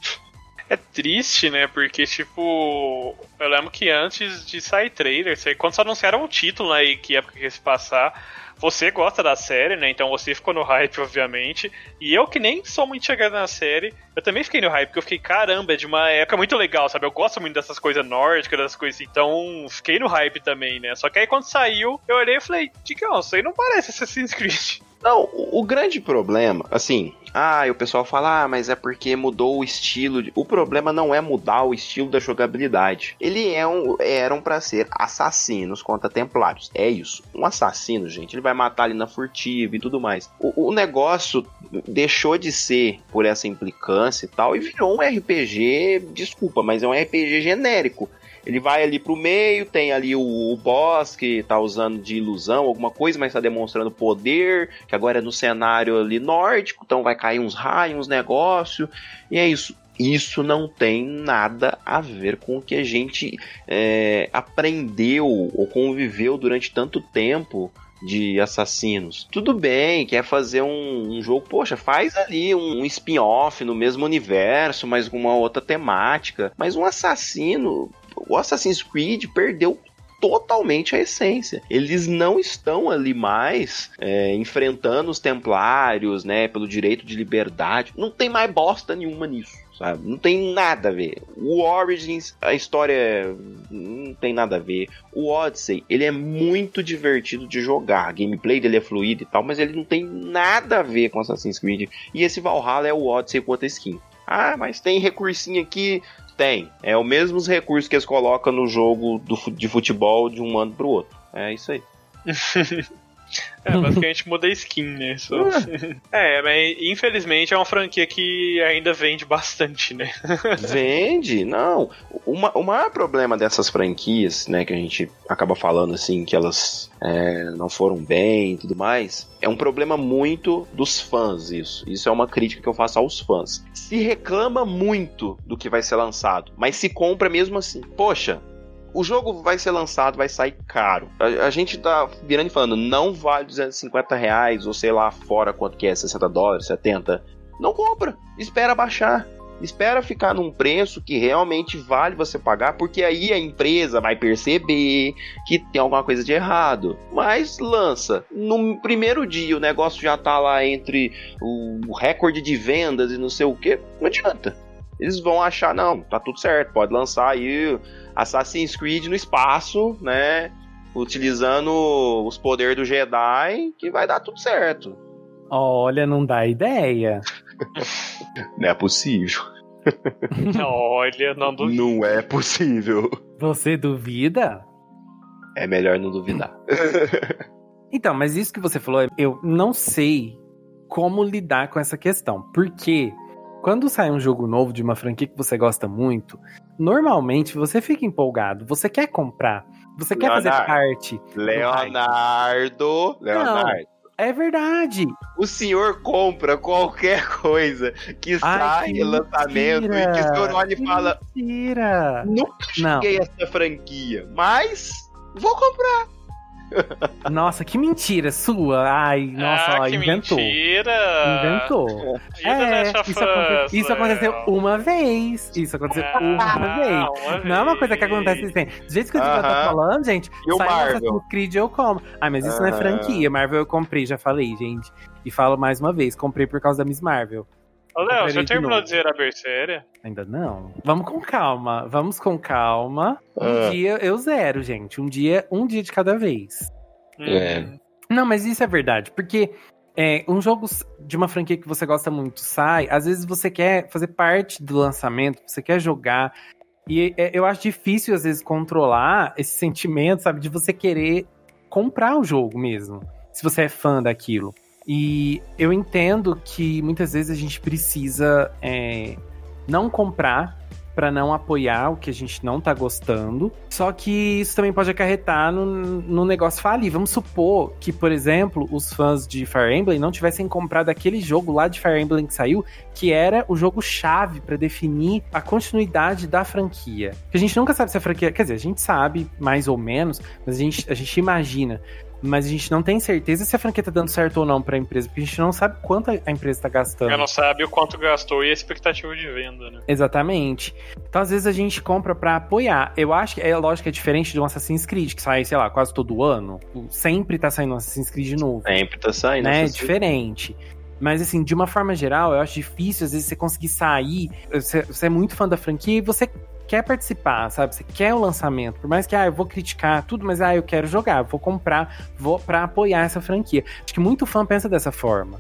É triste, né? Porque, tipo, eu lembro que antes de sair trailer, quando só anunciaram o título aí, que época que ia se passar, você gosta da série, né? Então você ficou no hype, obviamente. E eu, que nem sou muito chegado na série, eu também fiquei no hype, porque eu fiquei, caramba, é de uma época muito legal, sabe? Eu gosto muito dessas coisas nórdicas, dessas coisas assim. Então, fiquei no hype também, né? Só que aí quando saiu, eu olhei e falei, Digão, isso aí não parece Assassin's Creed. Não, o, o grande problema, assim, ah, e o pessoal fala, ah, mas é porque mudou o estilo. De... O problema não é mudar o estilo da jogabilidade. Ele é um, eram para ser assassinos contra templários. É isso. Um assassino, gente, ele vai matar ali na furtiva e tudo mais. O, o negócio deixou de ser por essa implicância e tal e virou um RPG, desculpa, mas é um RPG genérico. Ele vai ali pro meio, tem ali o, o boss que tá usando de ilusão, alguma coisa, mas tá demonstrando poder, que agora é no cenário ali nórdico, então vai cair uns raios, uns negócios, e é isso. Isso não tem nada a ver com o que a gente é, aprendeu ou conviveu durante tanto tempo de assassinos. Tudo bem, quer fazer um, um jogo, poxa, faz ali um, um spin-off no mesmo universo, mas com uma outra temática. Mas um assassino, o Assassin's Creed perdeu totalmente a essência. Eles não estão ali mais é, enfrentando os templários, né, pelo direito de liberdade. Não tem mais bosta nenhuma nisso. Sabe? Não tem nada a ver. O Origins, a história não tem nada a ver. O Odyssey, ele é muito divertido de jogar. A gameplay dele é fluido e tal, mas ele não tem nada a ver com Assassin's Creed. E esse Valhalla é o Odyssey com outra skin. Ah, mas tem recursinho aqui tem. É o mesmos recursos que eles colocam no jogo do, de futebol de um ano pro outro. É isso aí. É, basicamente muda a skin, né? Só... É, mas infelizmente é uma franquia que ainda vende bastante, né? Vende? Não. Uma, o maior problema dessas franquias, né, que a gente acaba falando assim, que elas é, não foram bem e tudo mais, é um problema muito dos fãs, isso. Isso é uma crítica que eu faço aos fãs. Se reclama muito do que vai ser lançado, mas se compra mesmo assim. Poxa, o jogo vai ser lançado, vai sair caro. A, a, gente tá virando e falando, não vale 250 reais, ou sei lá fora quanto que é, 60 dólares, 70. Não compra, espera baixar. Espera ficar num preço que realmente vale você pagar, porque aí a empresa vai perceber que tem alguma coisa de errado. Mas lança. No primeiro dia o negócio já tá lá entre o recorde de vendas e não sei o que, não adianta. Eles vão achar, não, tá tudo certo, pode lançar aí Assassin's Creed no espaço, né? Utilizando os poderes do Jedi, que vai dar tudo certo. Olha, não dá ideia. não é possível. Olha, não duvido. Não é possível. Você duvida? É melhor não duvidar. então, mas isso que você falou, eu não sei como lidar com essa questão. Porque quando sai um jogo novo de uma franquia que você gosta muito, normalmente você fica empolgado, você quer comprar, você Leonardo, quer fazer parte. Leonardo, Leonardo. Não, é verdade. O senhor compra qualquer coisa que Ai, sai que lançamento e que o senhor olha e fala: Mentira! Nunca cheguei a essa franquia, mas vou comprar. Nossa, que mentira sua. Ai, nossa, ah, ó, inventou. Mentira! Inventou. É, isso, aconte... isso, aconteceu uma vez. Isso aconteceu ah, uma vez. Uma Não é uma coisa que acontece sempre. Do jeito que o uh -huh. tá falando, gente, e sai Assassin's Creed eu como. Ai, mas isso uh -huh. não é franquia. Marvel eu comprei, já falei, gente. E falo mais uma vez, comprei por causa da Miss Marvel. Ô, Léo, você terminou de zerar a Berseria? Ainda não. Vamos com calma. Vamos com calma. Um ah. dia eu zero, gente. Um dia, um dia de cada vez. É. Não, mas isso é verdade. Porque é, um jogo de uma franquia que você gosta muito sai, às vezes você quer fazer parte do lançamento, você quer jogar. E é, eu acho difícil, às vezes, controlar esse sentimento, sabe, de você querer comprar o jogo mesmo, se você é fã daquilo. E eu entendo que muitas vezes a gente precisa é, não comprar para não apoiar o que a gente não tá gostando. Só que isso também pode acarretar no, no negócio falir. Vamos supor que, por exemplo, os fãs de Fire Emblem não tivessem comprado aquele jogo lá de Fire Emblem que saiu, que era o jogo chave para definir a continuidade da franquia. a gente nunca sabe se a franquia, quer dizer, a gente sabe mais ou menos, mas a gente, a gente imagina mas a gente não tem certeza se a franquia tá dando certo ou não pra empresa, porque a gente não sabe quanto a empresa tá gastando. Ela não sabe o quanto gastou e a expectativa de venda, né? Exatamente. Então, às vezes, a gente compra pra apoiar. Eu acho que é lógico que é diferente de um Assassin's Creed, que sai, sei lá, quase todo ano. Sempre tá saindo um Assassin's Creed novo. Sempre tá saindo. Né? Diferente. Mas, assim, de uma forma geral, eu acho difícil, às vezes, você conseguir sair. Você, você é muito fã da franquia e você quer participar, sabe? Você quer o lançamento. Por mais que, ah, eu vou criticar tudo, mas, ah, eu quero jogar, vou comprar, vou para apoiar essa franquia. Acho que muito fã pensa dessa forma.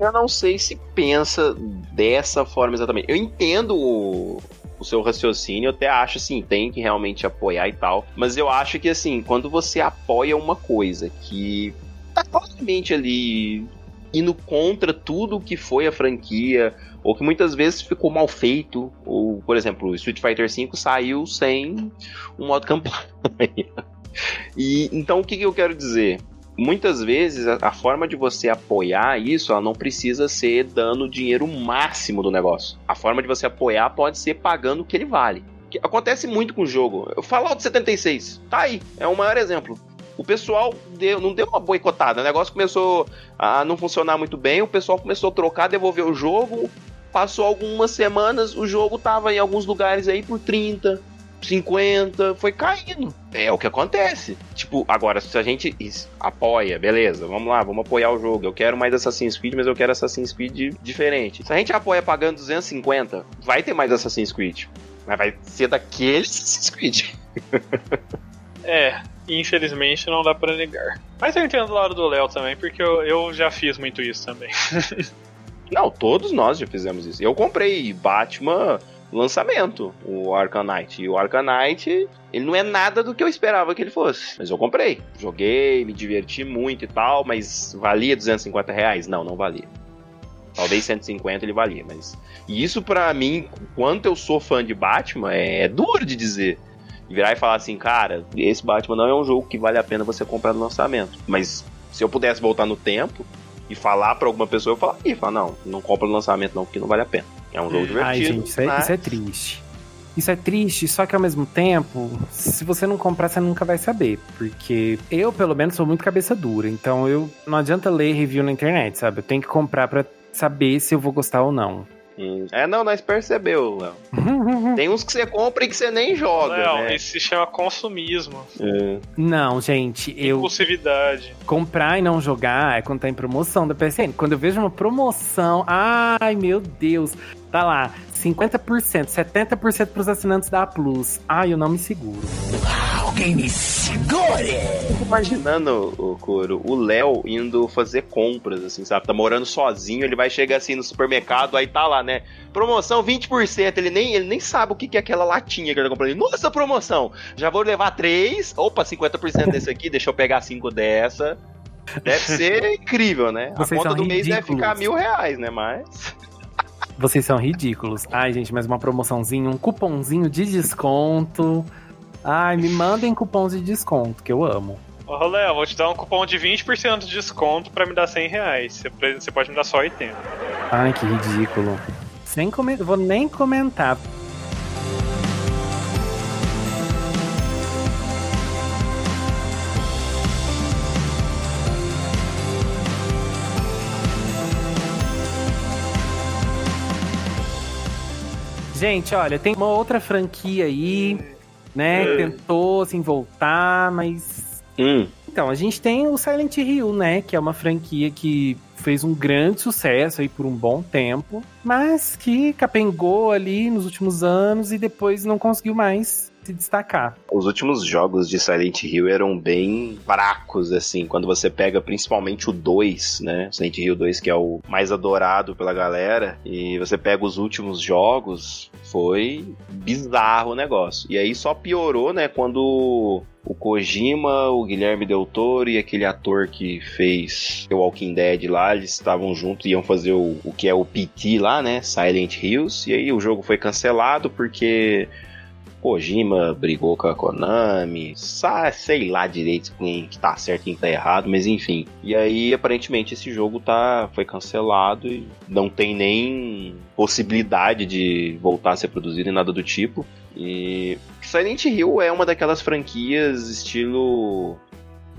Eu não sei se pensa dessa forma exatamente. Eu entendo o, o seu raciocínio, eu até acho assim, tem que realmente apoiar e tal. Mas eu acho que assim, quando você apoia uma coisa que tá totalmente ali indo contra tudo que foi a franquia, ou que muitas vezes ficou mal feito, ou, por exemplo, Street Fighter V saiu sem um modo campanha. e então o que, que eu quero dizer? Muitas vezes a, a, forma de você apoiar isso, ela não precisa ser dando o dinheiro máximo do negócio. A forma de você apoiar pode ser pagando o que ele vale. Que acontece muito com o jogo. Fallout 76, tá aí, é o maior exemplo o pessoal deu, não deu uma boicotada. O negócio começou a não funcionar muito bem, o pessoal começou a trocar, devolver o jogo, Passou algumas semanas, o jogo tava em alguns lugares aí por 30, 50, foi caindo. É o que acontece. Tipo, agora, se a gente apoia, beleza, vamos lá, vamos apoiar o jogo. Eu quero mais Assassin's Creed, mas eu quero Assassin's Creed diferente. Se a gente apoia pagando 250, vai ter mais Assassin's Creed. Mas vai ser daquele Assassin's Creed. é, infelizmente não dá para negar. Mas eu entendo do lado do Léo também, porque eu, eu já fiz muito isso também. Não, todos nós já fizemos isso. Eu comprei Batman lançamento, o Arcanite. E o Arcanite, ele não é nada do que eu esperava que ele fosse. Mas eu comprei. Joguei, me diverti muito e tal, mas valia 250 reais? Não, não valia. Talvez 150 ele valia, mas. E isso para mim, quanto eu sou fã de Batman, é, é duro de dizer. E virar e falar assim, cara, esse Batman não é um jogo que vale a pena você comprar no lançamento. Mas se eu pudesse voltar no tempo, e falar para alguma pessoa, eu falaria, falar, não, não compra no lançamento não, porque não vale a pena. É um jogo divertido. Ai, gente, isso é, mas... isso é triste. Isso é triste, só que ao mesmo tempo, se você não comprar, você nunca vai saber. Porque eu, pelo menos, sou muito cabeça dura. Então eu não adianta ler review na internet, sabe? Eu tenho que comprar para saber se eu vou gostar ou não. É, não, nós percebeu, Léo. Tem uns que você compra e que você nem joga. Léo, né? isso se chama consumismo. É. Não, gente, eu. Impulsividade. Comprar e não jogar é quando tá em promoção da PSN. Quando eu vejo uma promoção, ai meu Deus, tá lá, 50%, 70% pros assinantes da Plus. Ai, eu não me seguro. Alguém me segure! Fico imaginando, o Coro, o Léo indo fazer compras, assim, sabe? Tá morando sozinho, ele vai chegar assim no supermercado, aí tá lá, né? Promoção 20%, ele nem, ele nem sabe o que, que é aquela latinha que ele tá comprando. Nossa, promoção! Já vou levar três, opa, 50% desse aqui, deixa eu pegar cinco dessa. Deve ser incrível, né? Vocês a conta do ridículos. mês deve ficar mil reais, né? Mas. Vocês são ridículos. Ai, gente, mais uma promoçãozinha, um cupomzinho de desconto. Ai, me mandem cupons de desconto, que eu amo. Ô, Léo, vou te dar um cupom de 20% de desconto pra me dar 100 reais. Você pode me dar só 80. Ai, que ridículo. Sem coment... Vou nem comentar. Gente, olha, tem uma outra franquia aí né? Hum. Tentou assim voltar, mas. Hum. Então, a gente tem o Silent Hill, né? Que é uma franquia que fez um grande sucesso aí por um bom tempo, mas que capengou ali nos últimos anos e depois não conseguiu mais se destacar. Os últimos jogos de Silent Hill eram bem fracos, assim, quando você pega principalmente o 2, né? Silent Hill 2, que é o mais adorado pela galera, e você pega os últimos jogos, foi bizarro o negócio. E aí só piorou, né, quando o Kojima, o Guilherme Del Toro e aquele ator que fez o Walking Dead lá, eles estavam juntos e iam fazer o, o que é o PT lá, né? Silent Hills. E aí o jogo foi cancelado porque Kojima brigou com a Konami, sei lá direito quem que tá certo e quem tá errado, mas enfim. E aí, aparentemente, esse jogo tá, foi cancelado e não tem nem possibilidade de voltar a ser produzido nem nada do tipo. E Silent Hill é uma daquelas franquias estilo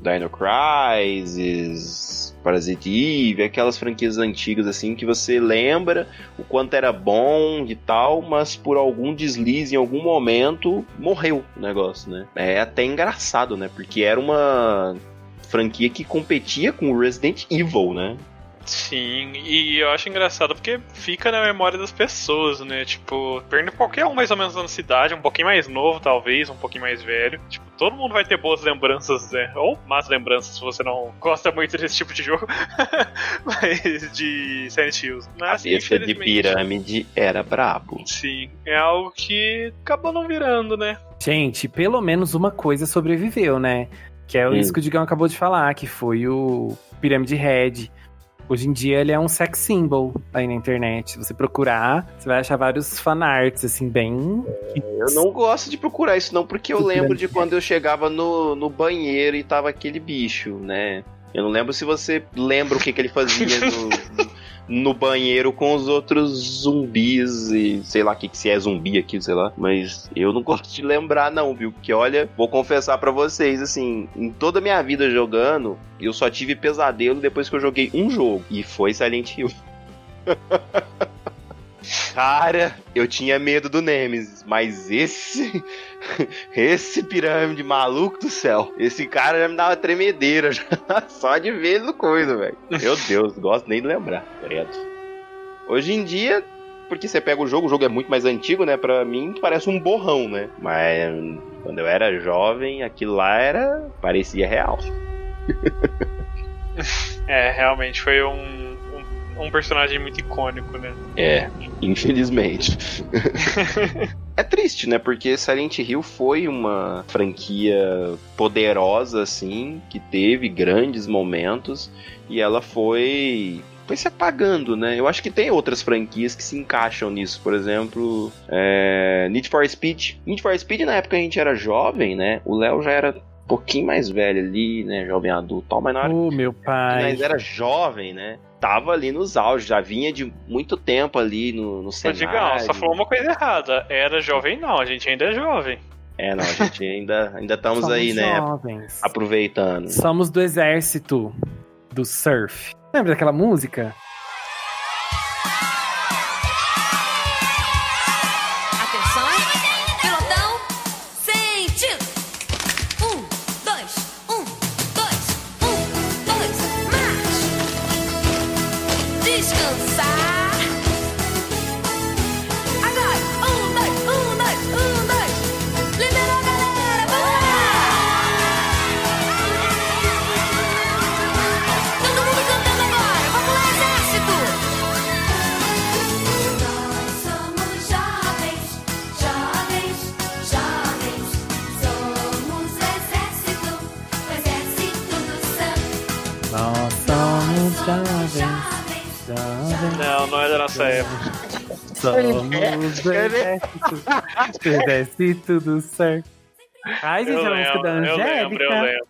Dino Crisis, Parasite Eve, aquelas franquias antigas assim que você lembra o quanto era bom e tal, mas por algum deslize em algum momento morreu o negócio, né? É até engraçado, né? Porque era uma franquia que competia com o Resident Evil, né? Sim, e eu acho engraçado porque fica na memória das pessoas, né? Tipo, perde qualquer um mais ou menos na cidade, um pouquinho mais novo, talvez, um pouquinho mais velho. Tipo, todo mundo vai ter boas lembranças, né? Ou más lembranças se você não gosta muito desse tipo de jogo. Mas de Silent Hills. Mas, a assim, de pirâmide era brabo. Sim, é algo que acabou não virando, né? Gente, pelo menos uma coisa sobreviveu, né? Que é hum. isso que o Digão acabou de falar, que foi o Pirâmide Red Hoje em dia ele é um sex symbol aí na internet. Se você procurar, você vai achar vários fanarts, assim, bem. Eu não gosto de procurar isso, não, porque eu lembro de quando eu chegava no, no banheiro e tava aquele bicho, né? Eu não lembro se você lembra o que, que ele fazia no, no banheiro com os outros zumbis e sei lá o que, que se é zumbi aqui, sei lá. Mas eu não gosto de lembrar, não, viu? Porque olha, vou confessar para vocês, assim, em toda a minha vida jogando, eu só tive pesadelo depois que eu joguei um jogo. E foi Silent Hill. Cara, eu tinha medo do Nemesis, mas esse. Esse pirâmide maluco do céu. Esse cara já me dava tremedeira já, só de ver no coisa, velho. Meu Deus, gosto nem de lembrar, credo. Hoje em dia, porque você pega o jogo, o jogo é muito mais antigo, né? Pra mim parece um borrão, né? Mas quando eu era jovem, aquilo lá era. parecia real. é, realmente foi um um personagem muito icônico, né? É, infelizmente. é triste, né? Porque Silent Hill foi uma franquia poderosa, assim, que teve grandes momentos e ela foi foi se apagando, né? Eu acho que tem outras franquias que se encaixam nisso. Por exemplo, é... Need for Speed. Need for Speed, na época a gente era jovem, né? O Léo já era um pouquinho mais velho ali, né? Jovem adulto tal, mas na hora oh, meu pai. nós era jovem, né? Tava ali nos auges, já vinha de muito tempo ali no, no cenário. Digão, só falou uma coisa errada. Era jovem não, a gente ainda é jovem. É, não, a gente ainda, ainda estamos Somos aí, né? Jovens. Aproveitando. Somos do exército do surf. Lembra daquela música? Não, não é da nossa época. Somos do exército. exército do certo. Ai, gente, eu a música da Angélica. Eu lembro, eu lembro.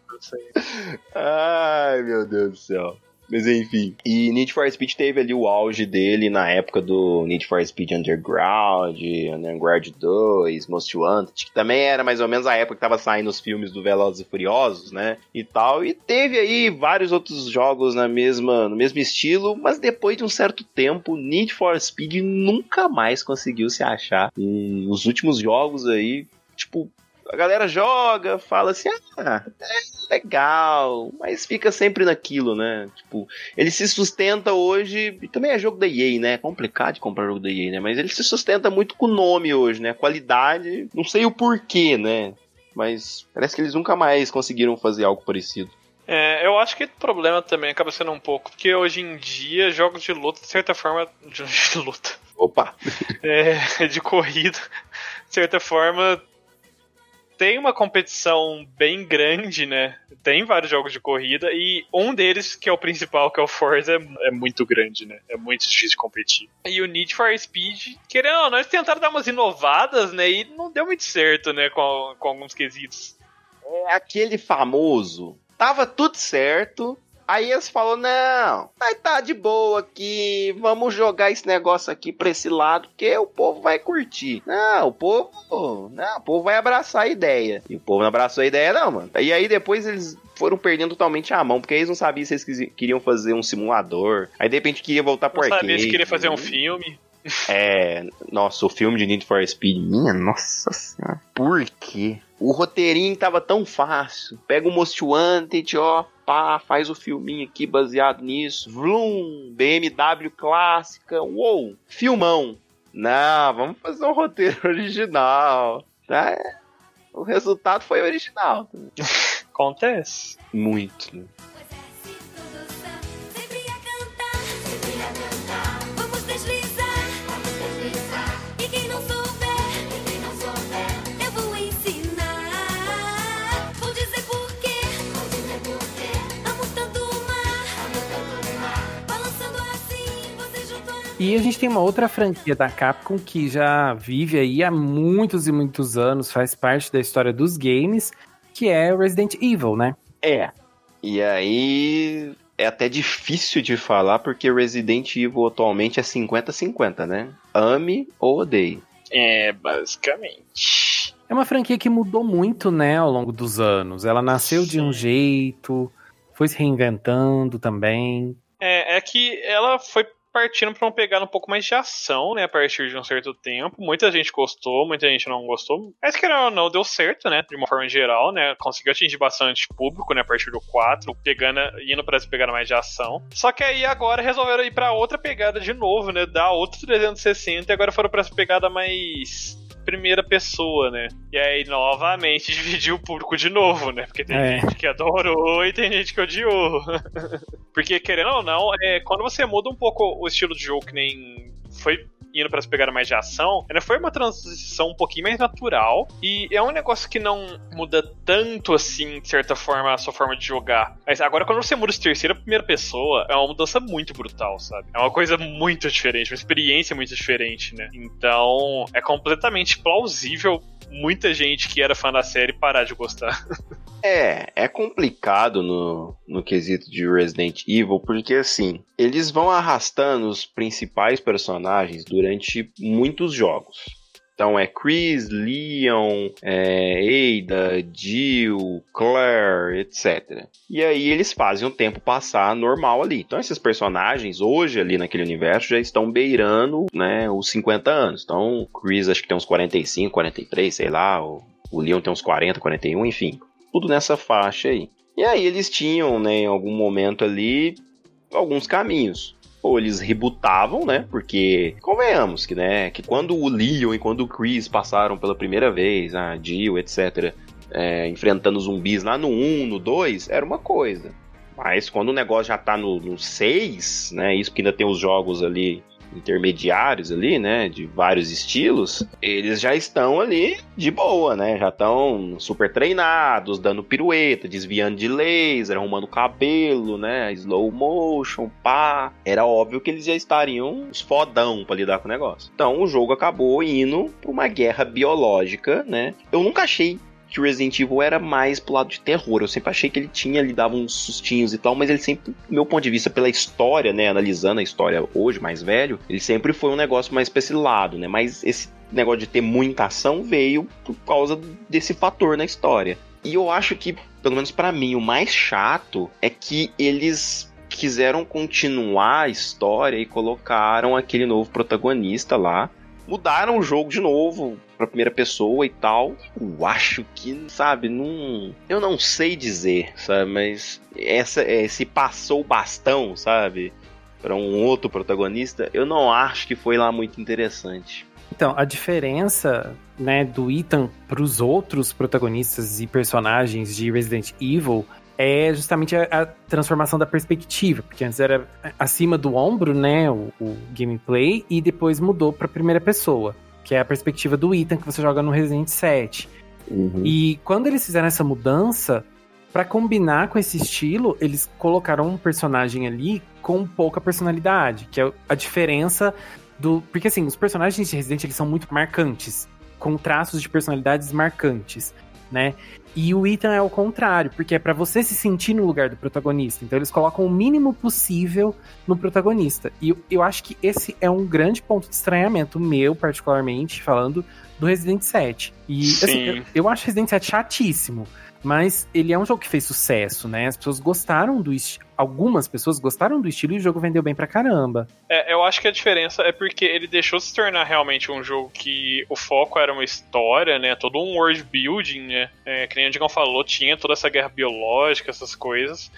Ai, meu Deus do céu. Mas enfim. E Need for Speed teve ali o auge dele na época do Need for Speed Underground, Underground 2, Most Wanted, que também era mais ou menos a época que tava saindo os filmes do Velozes e Furiosos, né? E tal. E teve aí vários outros jogos na mesma, no mesmo estilo, mas depois de um certo tempo, Need for Speed nunca mais conseguiu se achar. E os últimos jogos aí, tipo, a galera joga, fala assim, ah, é legal, mas fica sempre naquilo, né? Tipo, ele se sustenta hoje, e também é jogo da EA, né? É complicado de comprar jogo da EA, né? Mas ele se sustenta muito com o nome hoje, né? Qualidade, não sei o porquê, né? Mas parece que eles nunca mais conseguiram fazer algo parecido. É, eu acho que o problema também acaba sendo um pouco, porque hoje em dia jogos de luta, de certa forma. De luta. Opa! É, de corrida, de certa forma, tem uma competição bem grande, né? Tem vários jogos de corrida e um deles, que é o principal, que é o Forza, é, é muito grande, né? É muito difícil de competir. E o Need for Speed, querendo ou não, eles tentaram dar umas inovadas, né? E não deu muito certo, né? Com, com alguns quesitos. É aquele famoso. Tava tudo certo, Aí eles falaram, não, vai tá de boa aqui, vamos jogar esse negócio aqui pra esse lado, porque o povo vai curtir. Não, o povo, não, o povo vai abraçar a ideia. E o povo não abraçou a ideia não, mano. E aí depois eles foram perdendo totalmente a mão, porque eles não sabiam se eles queriam fazer um simulador. Aí de repente queria voltar por arcade. Não sabia se queria fazer um filme. É, nossa, o filme de Need for Speed, minha nossa senhora, por quê? O roteirinho tava tão fácil. Pega o Most Wanted, ó, pá, faz o filminho aqui baseado nisso. Vroom, BMW clássica, uou, filmão. Não, vamos fazer um roteiro original. Tá? O resultado foi original. Acontece. Muito, E a gente tem uma outra franquia da Capcom que já vive aí há muitos e muitos anos, faz parte da história dos games, que é Resident Evil, né? É. E aí é até difícil de falar porque Resident Evil atualmente é 50-50, né? Ame ou odeie. É, basicamente. É uma franquia que mudou muito, né, ao longo dos anos. Ela nasceu Sim. de um jeito, foi se reinventando também. É, é que ela foi partindo para uma pegada um pouco mais de ação, né? A partir de um certo tempo. Muita gente gostou, muita gente não gostou. Mas que não, deu certo, né? De uma forma geral, né? Conseguiu atingir bastante público, né? A partir do 4, pegando, indo para essa pegada mais de ação. Só que aí agora resolveram ir para outra pegada de novo, né? Dar outro 360 e agora foram para essa pegada mais primeira pessoa, né? E aí, novamente, dividiu o público de novo, né? Porque tem é. gente que adorou e tem gente que odiou. Porque, querendo ou não, é, quando você muda um pouco o estilo de jogo, que nem foi indo para essa pegada mais de ação, ela foi uma transição um pouquinho mais natural e é um negócio que não muda tanto assim, de certa forma, a sua forma de jogar. Mas agora quando você muda de terceira primeira pessoa, é uma mudança muito brutal, sabe? É uma coisa muito diferente, uma experiência muito diferente, né? Então, é completamente plausível muita gente que era fã da série parar de gostar. É, é complicado no, no quesito de Resident Evil, porque assim, eles vão arrastando os principais personagens durante muitos jogos. Então é Chris, Leon, é, Ada, Jill, Claire, etc. E aí eles fazem o tempo passar normal ali. Então esses personagens hoje ali naquele universo já estão beirando, né, os 50 anos. Então Chris acho que tem uns 45, 43, sei lá, o, o Leon tem uns 40, 41, enfim tudo nessa faixa aí. E aí eles tinham, né, em algum momento ali, alguns caminhos. Ou eles rebutavam, né? Porque, convenhamos que, né, que quando o Leon e quando o Chris passaram pela primeira vez, a Jill, etc., é, enfrentando zumbis lá no 1, no 2, era uma coisa. Mas quando o negócio já tá no, no 6, né? Isso que ainda tem os jogos ali intermediários ali, né, de vários estilos, eles já estão ali de boa, né? Já estão super treinados, dando pirueta, desviando de laser, arrumando cabelo, né? Slow motion, pá. Era óbvio que eles já estariam os fodão para lidar com o negócio. Então o jogo acabou indo pra uma guerra biológica, né? Eu nunca achei que o Resident Evil era mais pro lado de terror. Eu sempre achei que ele tinha, ele dava uns sustinhos e tal, mas ele sempre, do meu ponto de vista, pela história, né, analisando a história hoje, mais velho, ele sempre foi um negócio mais pra esse lado, né, mas esse negócio de ter muita ação veio por causa desse fator na história. E eu acho que, pelo menos para mim, o mais chato é que eles quiseram continuar a história e colocaram aquele novo protagonista lá, mudaram o jogo de novo pra primeira pessoa e tal. Eu acho que, sabe, não. Eu não sei dizer, sabe, mas essa, esse passou o bastão, sabe, para um outro protagonista, eu não acho que foi lá muito interessante. Então, a diferença, né, do Ethan para os outros protagonistas e personagens de Resident Evil é justamente a, a, transformação da perspectiva, porque antes era acima do ombro, né, o, o gameplay, e depois mudou para primeira pessoa, que é a perspectiva do Ethan que você joga no Resident 7. Uhum. E quando eles fizeram essa mudança, para combinar com esse estilo, eles colocaram um personagem ali com pouca personalidade, que é a diferença do, porque assim, os personagens de Resident eles são muito marcantes, com traços de personalidades marcantes, né? E o Ethan é o contrário, porque é para você se sentir no lugar do protagonista. Então eles colocam o mínimo possível no protagonista. E eu, acho que esse é um grande ponto de estranhamento meu, particularmente, falando do Resident 7. E assim, eu, eu acho Resident 7 chatíssimo. Mas ele é um jogo que fez sucesso, né? As pessoas gostaram do. Algumas pessoas gostaram do estilo e o jogo vendeu bem pra caramba. É, eu acho que a diferença é porque ele deixou se tornar realmente um jogo que o foco era uma história, né? Todo um world building, né? É, que nem o Digão falou, tinha toda essa guerra biológica, essas coisas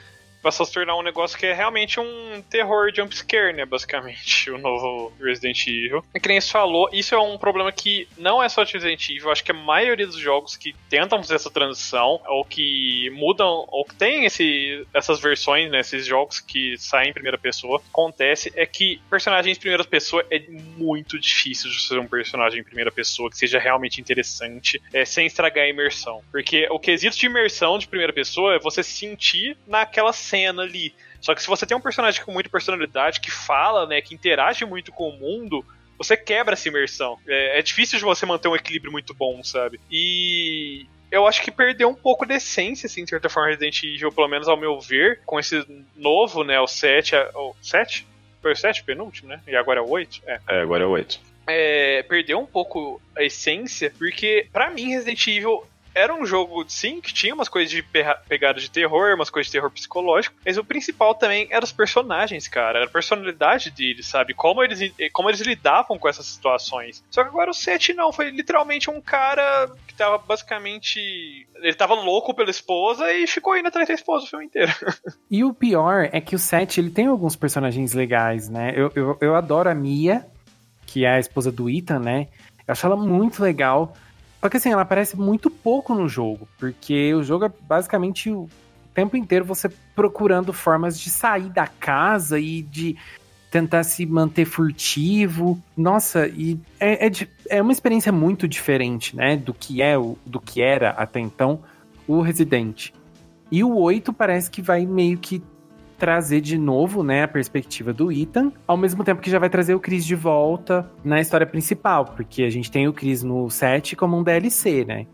passou a se tornar um negócio que é realmente um terror jumpscare, né? Basicamente, o novo Resident Evil. E que nem falou, isso é um problema que não é só de Resident Evil, acho que a maioria dos jogos que tentam fazer essa transição, ou que mudam, ou que tem esse, essas versões, né? Esses jogos que saem em primeira pessoa, acontece é que personagens em primeira pessoa é muito difícil de ser um personagem em primeira pessoa que seja realmente interessante, é, sem estragar a imersão. Porque o quesito de imersão de primeira pessoa é você sentir naquela cena ali. Só que se você tem um personagem com muita personalidade, que fala, né, que interage muito com o mundo, você quebra essa imersão. É, é difícil de você manter um equilíbrio muito bom, sabe? E eu acho que perdeu um pouco de essência, assim, de certa forma, Resident Evil, pelo menos ao meu ver, com esse novo, né, o 7, o 7? Foi o 7 penúltimo, né? E agora é o 8? É, é agora é o 8. É, perdeu um pouco a essência, porque para mim Resident Evil era um jogo, sim, que tinha umas coisas de pegada de terror, umas coisas de terror psicológico, mas o principal também era os personagens, cara. Era a personalidade deles, sabe? Como eles, como eles lidavam com essas situações. Só que agora o Seth não, foi literalmente um cara que tava basicamente. Ele tava louco pela esposa e ficou indo atrás da esposa o filme inteiro. E o pior é que o Seth, ele tem alguns personagens legais, né? Eu, eu, eu adoro a Mia, que é a esposa do Ethan, né? Eu acho ela muito legal. Só que assim, ela aparece muito pouco no jogo, porque o jogo é basicamente o tempo inteiro você procurando formas de sair da casa e de tentar se manter furtivo. Nossa, e é, é, é uma experiência muito diferente, né, do que é o, do que era até então o Resident. E o 8 parece que vai meio que trazer de novo, né, a perspectiva do Ethan, ao mesmo tempo que já vai trazer o Chris de volta na história principal, porque a gente tem o Chris no 7 como um DLC, né?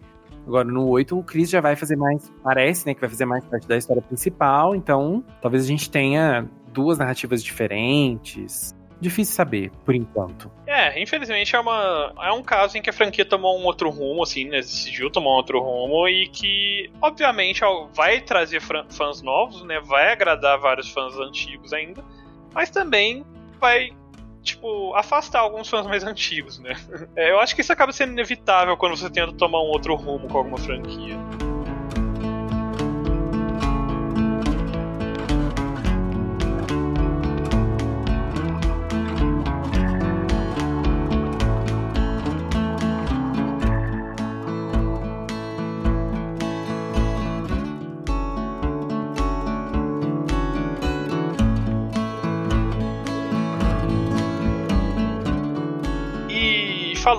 Agora, no 8, o Chris já vai fazer mais. Parece, né? Que vai fazer mais parte da história principal. Então, talvez a gente tenha duas narrativas diferentes difícil saber, por enquanto. É, infelizmente é, uma, é um caso em que a franquia tomou um outro rumo, assim, né? Decidiu tomar um outro rumo e que, obviamente, vai trazer fãs novos, né? Vai agradar vários fãs antigos ainda, mas também vai tipo, afastar alguns fãs mais antigos, né? É, eu acho que isso acaba sendo inevitável quando você tenta tomar um outro rumo com alguma franquia.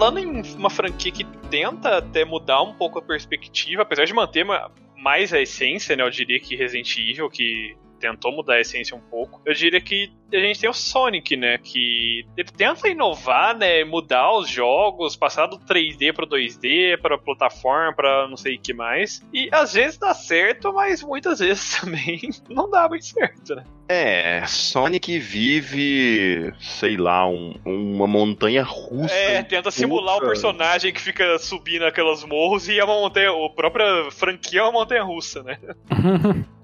Falando em uma franquia que tenta até mudar um pouco a perspectiva, apesar de manter mais a essência, né? Eu diria que Resident Evil, que tentou mudar a essência um pouco. Eu diria que a gente tem o Sonic, né? Que ele tenta inovar, né? Mudar os jogos, passar do 3D para 2D, para plataforma, para não sei o que mais. E às vezes dá certo, mas muitas vezes também não dá muito certo, né? É, Sonic vive, sei lá, um, uma montanha russa. É, tenta simular o personagem que fica subindo aquelas morros e é uma montanha. A própria franquia é uma montanha russa, né?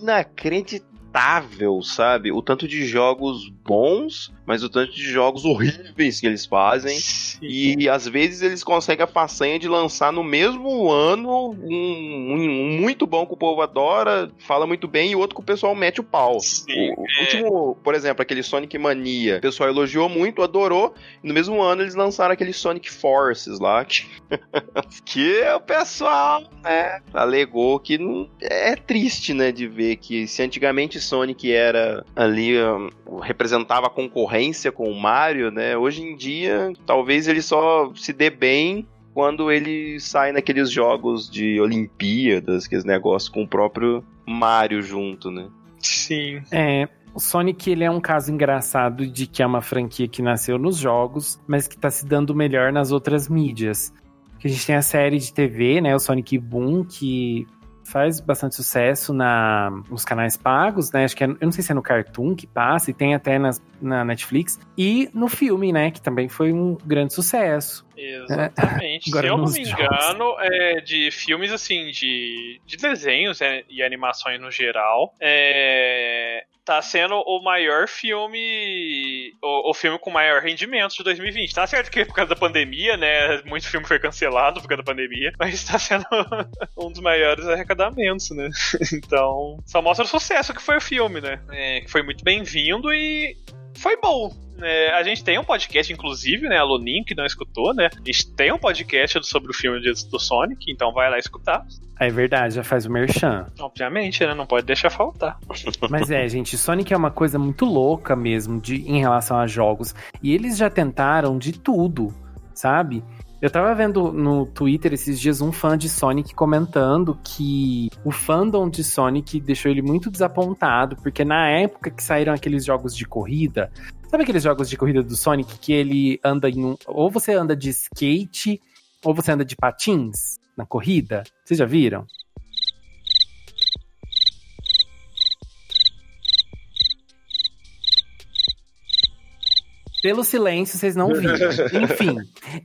inacreditável sabe? O tanto de jogos bons, mas o tanto de jogos horríveis que eles fazem. Sim. E às vezes eles conseguem a façanha de lançar no mesmo ano um, um, muito bom que o povo adora, fala muito bem, e outro que o pessoal mete o pau. Sim, o, é. último, por exemplo, aquele Sonic Mania, o pessoal elogiou muito, adorou, e no mesmo ano eles lançaram aquele Sonic Forces lá, que, que o pessoal né, alegou que não, é triste, né, de ver que se antigamente Sonic era ali, um, representava a concorrência com o Mario, né, hoje em dia talvez ele só se dê bem quando ele sai naqueles jogos de Olimpíadas, aqueles negócios com o próprio Mario junto, né? Sim. É, o Sonic ele é um caso engraçado de que é uma franquia que nasceu nos jogos, mas que está se dando melhor nas outras mídias. Que a gente tem a série de TV, né, o Sonic Boom, que faz bastante sucesso na, nos canais pagos, né? Acho que é, eu não sei se é no Cartoon que passa, e tem até nas, na Netflix. E no filme, né? Que também foi um grande sucesso. Exatamente. Se eu não me engano, é de filmes assim, de, de desenhos é, e animações no geral, é, tá sendo o maior filme. O, o, filme com maior rendimento de 2020. Tá certo que por causa da pandemia, né? Muito filme foi cancelado por causa da pandemia, mas tá sendo um dos maiores arrecadamentos, né? Então, só mostra o sucesso que foi o filme, né? É, foi muito bem-vindo e foi bom. É, a gente tem um podcast, inclusive, né? A Lonin, que não escutou, né? A gente tem um podcast sobre o filme do Sonic, então vai lá escutar. É verdade, já faz o merchan. Obviamente, né? Não pode deixar faltar. Mas é, gente, Sonic é uma coisa muito louca mesmo de, em relação a jogos. E eles já tentaram de tudo, sabe? Eu tava vendo no Twitter esses dias um fã de Sonic comentando que o fandom de Sonic deixou ele muito desapontado, porque na época que saíram aqueles jogos de corrida, sabe aqueles jogos de corrida do Sonic que ele anda em um. Ou você anda de skate, ou você anda de patins na corrida? Vocês já viram? Pelo silêncio, vocês não viram. Enfim,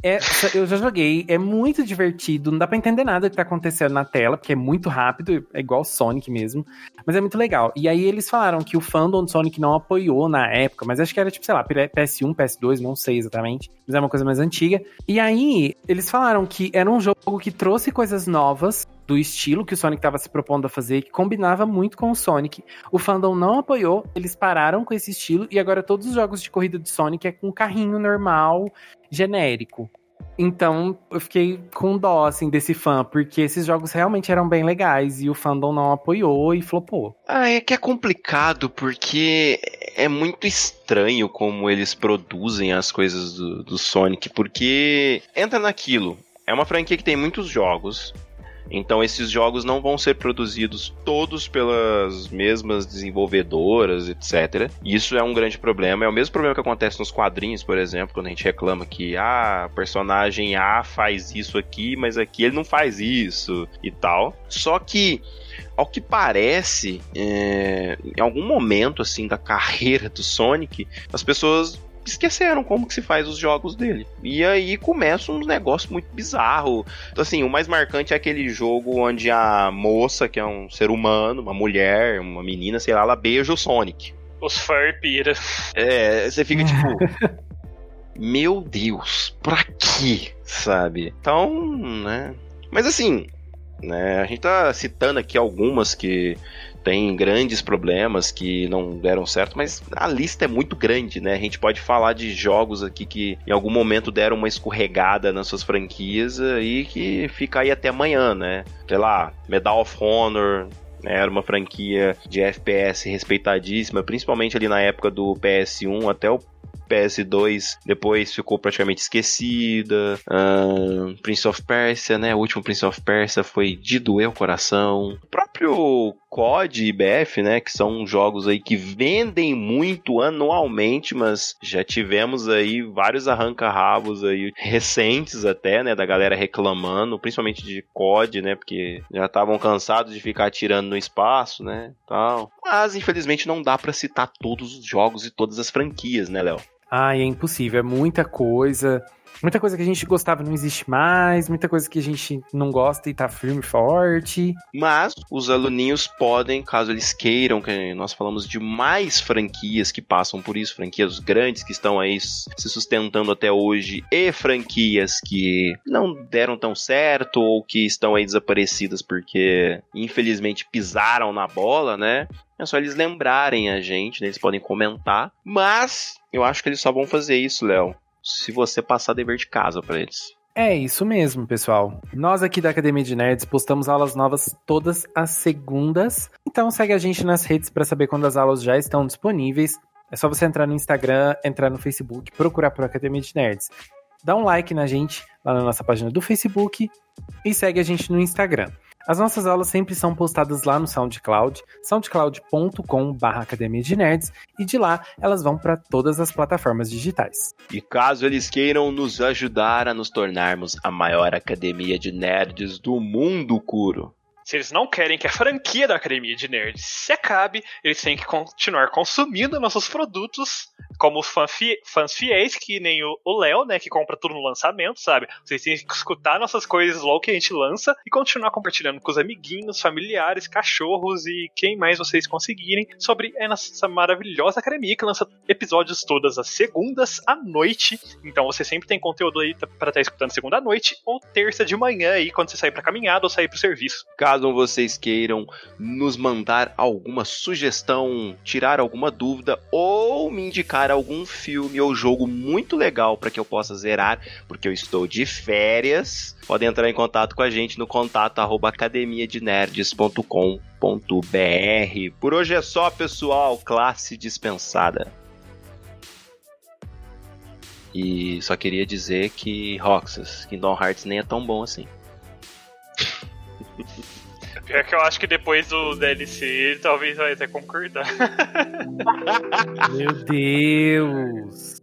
é, eu já joguei, é muito divertido, não dá pra entender nada que tá acontecendo na tela, porque é muito rápido, é igual Sonic mesmo, mas é muito legal. E aí eles falaram que o fandom do Sonic não apoiou na época, mas acho que era tipo, sei lá, PS1, PS2, não sei exatamente, mas é uma coisa mais antiga. E aí eles falaram que era um jogo que trouxe coisas novas, do estilo que o Sonic estava se propondo a fazer, que combinava muito com o Sonic. O fandom não apoiou, eles pararam com esse estilo e agora todos os jogos de corrida de Sonic é com carrinho normal, genérico. Então, eu fiquei com dó, assim, desse fã, porque esses jogos realmente eram bem legais e o fandom não apoiou e flopou. Ah, é que é complicado, porque é muito estranho como eles produzem as coisas do, do Sonic, porque entra naquilo. É uma franquia que tem muitos jogos, então esses jogos não vão ser produzidos todos pelas mesmas desenvolvedoras, etc. Isso é um grande problema. É o mesmo problema que acontece nos quadrinhos, por exemplo, quando a gente reclama que ah, personagem A faz isso aqui, mas aqui ele não faz isso e tal. Só que ao que parece, é, em algum momento assim da carreira do Sonic, as pessoas esqueceram como que se faz os jogos dele. E aí começa um negócio muito bizarro. Então, assim, o mais marcante é aquele jogo onde a moça, que é um ser humano, uma mulher, uma menina, sei lá, ela beija o Sonic. Os fur pira. É, você fica tipo. Meu Deus, pra quê? Sabe? Então, né? Mas assim, né? A gente tá citando aqui algumas que tem grandes problemas que não deram certo, mas a lista é muito grande, né? A gente pode falar de jogos aqui que em algum momento deram uma escorregada nas suas franquias e que fica aí até amanhã, né? Sei lá, Medal of Honor, né? era uma franquia de FPS respeitadíssima, principalmente ali na época do PS1 até o PS2 depois ficou praticamente esquecida. Uh, Prince of Persia, né? O último Prince of Persia foi de doer o coração. O próprio COD e BF, né? Que são jogos aí que vendem muito anualmente, mas já tivemos aí vários arranca-rabos aí recentes até, né? Da galera reclamando, principalmente de COD, né? Porque já estavam cansados de ficar tirando no espaço, né? Tal. Mas infelizmente não dá para citar todos os jogos e todas as franquias, né, Léo? Ai, é impossível, é muita coisa. Muita coisa que a gente gostava não existe mais, muita coisa que a gente não gosta e tá firme e forte. Mas os aluninhos podem, caso eles queiram, que nós falamos de mais franquias que passam por isso, franquias grandes que estão aí se sustentando até hoje, e franquias que não deram tão certo ou que estão aí desaparecidas porque infelizmente pisaram na bola, né? É só eles lembrarem a gente, né? eles podem comentar. Mas eu acho que eles só vão fazer isso, Léo, se você passar dever de casa para eles. É isso mesmo, pessoal. Nós aqui da Academia de Nerds postamos aulas novas todas as segundas. Então segue a gente nas redes para saber quando as aulas já estão disponíveis. É só você entrar no Instagram, entrar no Facebook, procurar por Academia de Nerds. Dá um like na gente lá na nossa página do Facebook e segue a gente no Instagram. As nossas aulas sempre são postadas lá no SoundCloud, soundcloud.com.br Academia de Nerds, e de lá elas vão para todas as plataformas digitais. E caso eles queiram nos ajudar a nos tornarmos a maior academia de nerds do mundo, Curo, se eles não querem que a franquia da Academia de Nerds se acabe, eles têm que continuar consumindo nossos produtos, como os fãs fiéis, que nem o Léo, né, que compra tudo no lançamento, sabe? Vocês têm que escutar nossas coisas logo que a gente lança e continuar compartilhando com os amiguinhos, familiares, cachorros e quem mais vocês conseguirem sobre essa maravilhosa academia que lança episódios todas as segundas à noite. Então você sempre tem conteúdo aí para estar tá escutando segunda à noite ou terça de manhã aí quando você sair para caminhada ou sair para o serviço. Caso vocês queiram nos mandar alguma sugestão, tirar alguma dúvida ou me algum filme ou jogo muito legal para que eu possa zerar, porque eu estou de férias, podem entrar em contato com a gente no contato arroba academiadenerds.com.br. Por hoje é só, pessoal, classe dispensada. E só queria dizer que Roxas, Kingdom Hearts nem é tão bom assim. Pior que eu acho que depois do DLC talvez vai até concordar. Meu Deus!